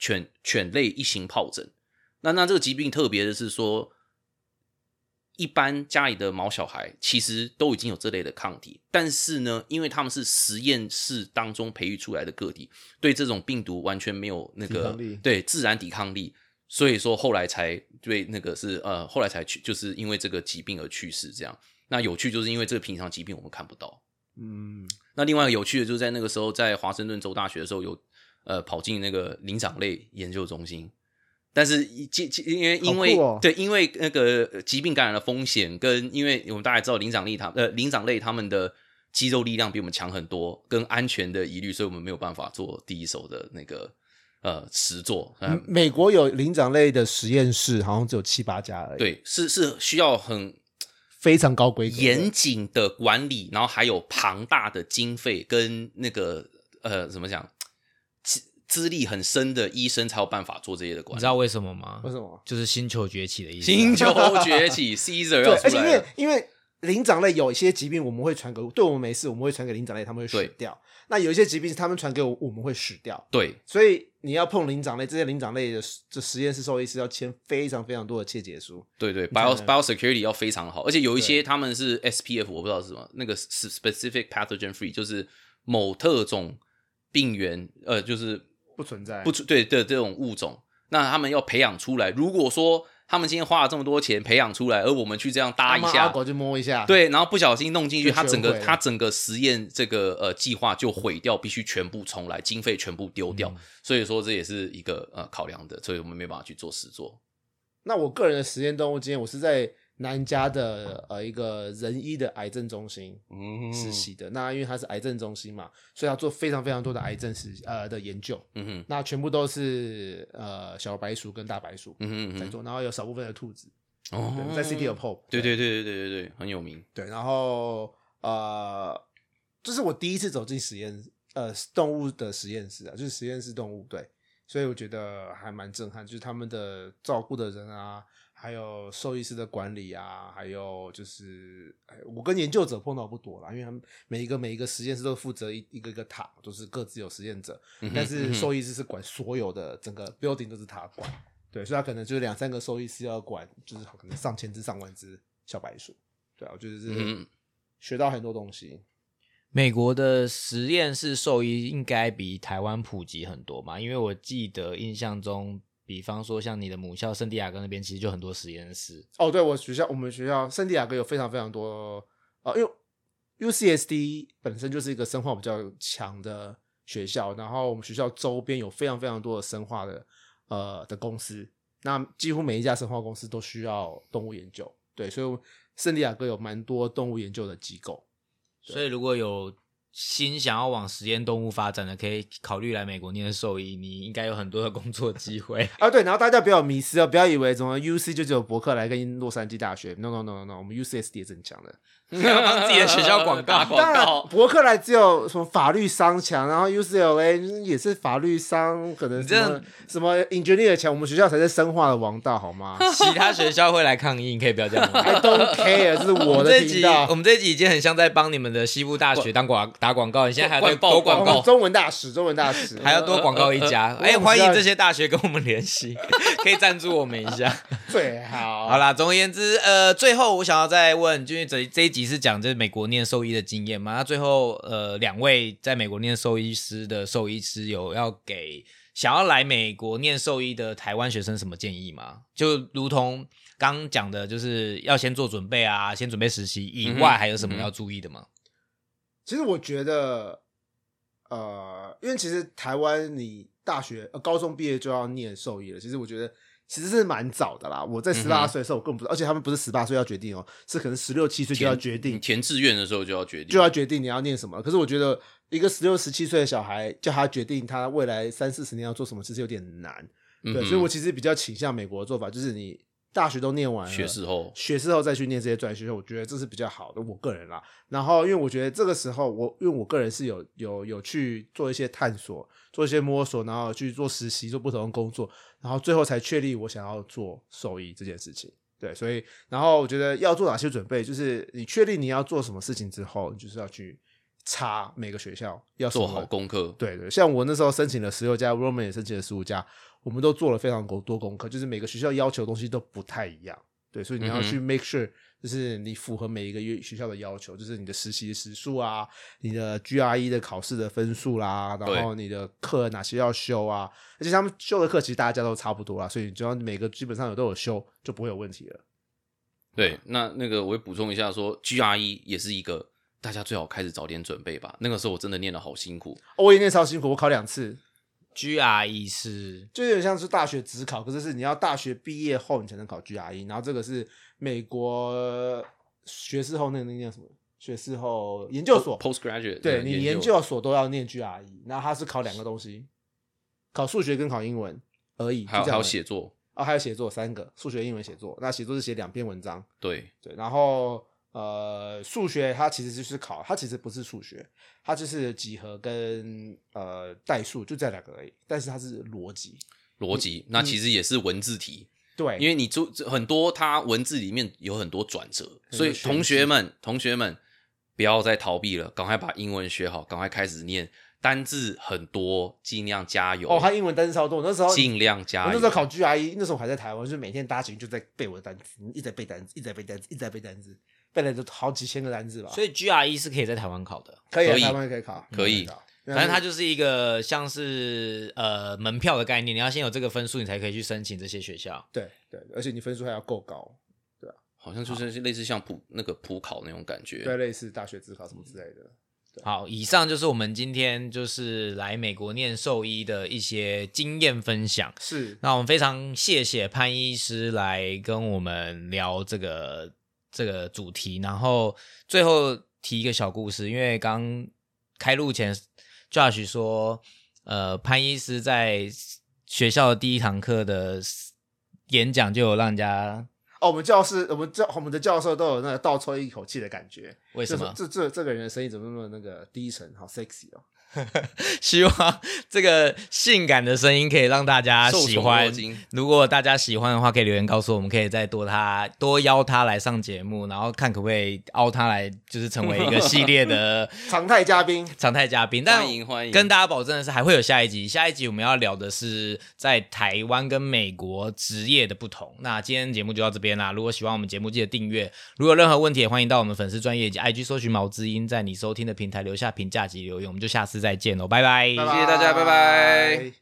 Speaker 2: 犬犬类一型疱疹。那那这个疾病特别的是说，一般家里的毛小孩其实都已经有这类的抗体，但是呢，因为他们是实验室当中培育出来的个体，对这种病毒完全没有那个对自然抵抗力，所以说后来才对那个是呃后来才去，就是因为这个疾病而去世这样。那有趣就是因为这个平常疾病我们看不到。
Speaker 3: 嗯，
Speaker 2: 那另外有趣的就是在那个时候，在华盛顿州大学的时候有呃跑进那个灵长类研究中心，但是一其其因为因为、
Speaker 3: 哦。
Speaker 2: 对因为那个呃疾病感染的风险跟因为我们大家知道灵长类它呃灵长类他们的肌肉力量比我们强很多，跟安全的疑虑，所以我们没有办法做第一手的那个呃实作。呃
Speaker 3: 美国有灵长类的实验室，好像只有七八家而已，，
Speaker 2: 对，是是需要很
Speaker 3: 非常高规格，
Speaker 2: 严谨的管理，然后还有庞大的经费跟那个呃怎么讲，资资历很深的医生才有办法做这些的管理。
Speaker 1: 你知道为什么吗？
Speaker 3: 为什么？
Speaker 1: 就是星球崛起的意思啊。
Speaker 2: 星球崛起，Caesar 要出来，
Speaker 3: 而且因为。因为灵长类有一些疾病我们会传给，对我们没事，我们会传给灵长类，他们会死掉。那有一些疾病是他们传给我，我们会死掉。
Speaker 2: 对
Speaker 3: 所以你要碰灵长类，这些灵长类的这实验室兽医师要签非常非常多的切结书。
Speaker 2: 对对，bio biosecurity 要非常好，而且有一些他们是 SPF，我不知道是什么，那个 specific pathogen free，就是某特种病原，呃，就是
Speaker 3: 不存在
Speaker 2: 不存对的这种物种，那他们要培养出来。如果说他们今天花了这么多钱培养出来，而我们去这样搭一下，
Speaker 3: 猫阿狗就摸一下，，
Speaker 2: 对，然后不小心弄进去，
Speaker 3: 就
Speaker 2: 他整个他整个实验这个呃计划就毁掉，必须全部重来，经费全部丢掉。
Speaker 3: 嗯
Speaker 2: 所以说这也是一个呃考量的，所以我们没办法去做实做。
Speaker 3: 那我个人的实验动物经验，我是在南加的呃一个人医的癌症中心
Speaker 2: 嗯
Speaker 3: 实习的。那因为他是癌症中心嘛，所以要做非常非常多的癌症实呃的研究。
Speaker 2: 嗯哼，
Speaker 3: 那全部都是呃小白鼠跟大白鼠
Speaker 2: 嗯哼
Speaker 3: 在做，然后有少部分的兔子，
Speaker 2: 哦，
Speaker 3: 在 City of Hope，
Speaker 2: 对对对对对对对，很有名。
Speaker 3: 对，然后呃，这是我第一次走进实验呃动物的实验室啊，就是实验室动物，对，所以我觉得还蛮震撼，就是他们的照顾的人啊，还有兽医师的管理啊，还有就是哎我跟研究者碰到不多啦，因为他们每一个每一个实验室都负责一一个一个塔，都是各自有实验者，
Speaker 2: 嗯
Speaker 3: 但是兽医师是管所有的整个 building 都是他管，对，所以他可能就是两三个兽医师要管，就是可能上千只上万只小白鼠，对啊，我觉得是
Speaker 2: 嗯
Speaker 3: 学到很多东西。
Speaker 1: 美国的实验室兽医应该比台湾普及很多嘛？因为我记得印象中，比方说像你的母校圣地亚哥那边，其实就很多实验室。
Speaker 3: 哦，对我学校，我们学校圣地亚哥有非常非常多，呃，因为 UCSD 本身就是一个生化比较强的学校，然后我们学校周边有非常非常多的生化的呃的公司，那几乎每一家生化公司都需要动物研究，对，所以圣地亚哥有蛮多动物研究的机构。
Speaker 1: 所以如果有心想要往实验动物发展的，可以考虑来美国念兽医，你应该有很多的工作机会。
Speaker 3: 啊，对，然后大家不要迷失哦，不要以为什么 UC 就只有伯克来跟洛杉矶大学，no no no no no，我们 UCSD 也是很强的。
Speaker 1: 要帮自己的学校广告
Speaker 2: 广
Speaker 3: 当然，
Speaker 2: 告。
Speaker 3: 伯克莱只有什么法律商强，然后 UCLA 也是法律商，可能什么什么 engineer 强，我们学校才是生化的王道，好吗
Speaker 1: 其他学校会来抗议，你可以不要这样吗。
Speaker 3: ？I don't care，这是我的
Speaker 1: 我们这集
Speaker 3: 频道
Speaker 1: 我。们这一集已经很像在帮你们的西部大学当广打广告，你现在还要再多广告
Speaker 3: 我们，中文大使，中文大使，
Speaker 1: 还要多广告一家。哎、
Speaker 3: 呃
Speaker 1: 欢迎这些大学跟我们联系，可以赞助我们一下。
Speaker 3: 最好。
Speaker 1: 好啦，总而言之，呃，最后我想要再问，就是这这一集是讲这美国念兽医的经验嘛？那最后，呃，两位在美国念兽医师的兽医师有要给想要来美国念兽医的台湾学生什么建议吗？就如同刚讲的，就是要先做准备啊，先准备实习以外，还有什么要注意的吗？
Speaker 3: 其实我觉得，呃，因为其实台湾你大学、呃、高中毕业就要念兽医了，其实我觉得其实是蛮早的啦。我在十八岁的时候，我根本不知道，而且他们不是十八岁要决定哦，是可能十六七岁就要决定
Speaker 2: 你，填志愿的时候就要决定，
Speaker 3: 就要决定你要念什么。可是我觉得一个十六、十七岁的小孩叫他决定他未来三四十年要做什么，其实有点难。对，所以我其实比较倾向美国的做法，就是你大学都念完了，
Speaker 2: 学士后
Speaker 3: 学士后再去念这些专业学校，我觉得这是比较好的，我个人啦。然后，因为我觉得这个时候，我因为我个人是有有有去做一些探索，做一些摸索，然后去做实习，做不同的工作，然后最后才确立我想要做兽医这件事情。对，所以然后我觉得要做哪些准备，就是你确定你要做什么事情之后，你就是要去查每个学校要什
Speaker 2: 做好功课。
Speaker 3: 对对，像我那时候申请了十六家，Roman 也申请了十五家，我们都做了非常多多功课，就是每个学校要求的东西都不太一样。对，所以你要去 make sure，就是你符合每一个学学校的要求，就是你的实习时数啊，你的 GRE 的考试的分数啦，然后你的课哪些要修啊，而且他们修的课其实大家都差不多啦，所以只要每个基本上有都有修，就不会有问题了。
Speaker 2: 对，那那个我会补充一下说，GRE 也是一个大家最好开始早点准备吧。那个时候我真的念的好辛苦，
Speaker 3: 哦我也念超辛苦，我考两次，
Speaker 1: GRE 是
Speaker 3: 就有点像是大学只考，可是是你要大学毕业后你才能考 GRE，然后这个是美国学士后那个那叫什么？学士后研究所
Speaker 2: ，postgraduate，
Speaker 3: 对
Speaker 2: 嗯
Speaker 3: 你研究所都要念 GRE，然后它是考两个东西，考数学跟考英文而已，
Speaker 2: 还有写作，
Speaker 3: 哦，还有写作三个，数学、英文、写作。那写作是写两篇文章，
Speaker 2: 对，
Speaker 3: 对，然后呃，数学它其实就是考，它其实不是数学，它就是几何跟呃代数，就这两个而已，但是它是逻辑，
Speaker 2: 逻辑，那其实也是文字题，
Speaker 3: 对，
Speaker 2: 因为你就很多，它文字里面有很多转折，所以同学们，同学们不要再逃避了，赶快把英文学好，赶快开始念，单字很多，尽量加油，
Speaker 3: 哦，他英文单词超多，那时候
Speaker 2: 尽量加油。
Speaker 3: 我那时候考 GRE，那时候我还在台湾，就是每天搭捷运就在背我的单词，一直在背单词，一直在背单词，一直在背单词，背了都好几千个单词吧。
Speaker 1: 所以 GRE 是可以在台湾考的，
Speaker 3: 可以啊，
Speaker 2: 可以
Speaker 3: 台湾可以考，
Speaker 2: 可以
Speaker 3: 考。
Speaker 1: 反正它就是一个像是呃门票的概念，你要先有这个分数，你才可以去申请这些学校。
Speaker 3: 对对，而且你分数还要够高，对啊
Speaker 2: 好像就是类似像普那个普考那种感觉。
Speaker 3: 对，类似大学自考什么之类的。
Speaker 1: 好，以上就是我们今天就是来美国念兽医的一些经验分享。
Speaker 3: 是，
Speaker 1: 那我们非常谢谢潘医师来跟我们聊这个这个主题，然后最后提一个小故事，因为刚开录前，Josh 说，呃，潘医师在学校的第一堂课的演讲就有让人家
Speaker 3: 哦，我们教室，我们教我们的教授都有那个倒抽一口气的感觉。
Speaker 1: 为什么？
Speaker 3: 这这这个人的声音怎么那么那个低沉，好 sexy 哦。
Speaker 1: 希望这个性感的声音可以让大家喜欢。如果大家喜欢的话，可以留言告诉我们，可以再多他多邀他来上节目，然后看可不可以邀他来，就是成为一个系列的
Speaker 3: 常态嘉宾，
Speaker 1: 常态嘉宾。但
Speaker 2: 欢迎欢迎
Speaker 1: 跟大家保证的是，还会有下一集。下一集我们要聊的是在台湾跟美国职业的不同。那今天节目就到这边啦。如果喜欢我们节目，记得订阅。如果有任何问题，也欢迎到我们粉丝专业及 IG 搜寻毛知音，在你收听的平台留下评价及留言。我们就下次再见喽，拜拜。
Speaker 2: 谢谢大家拜拜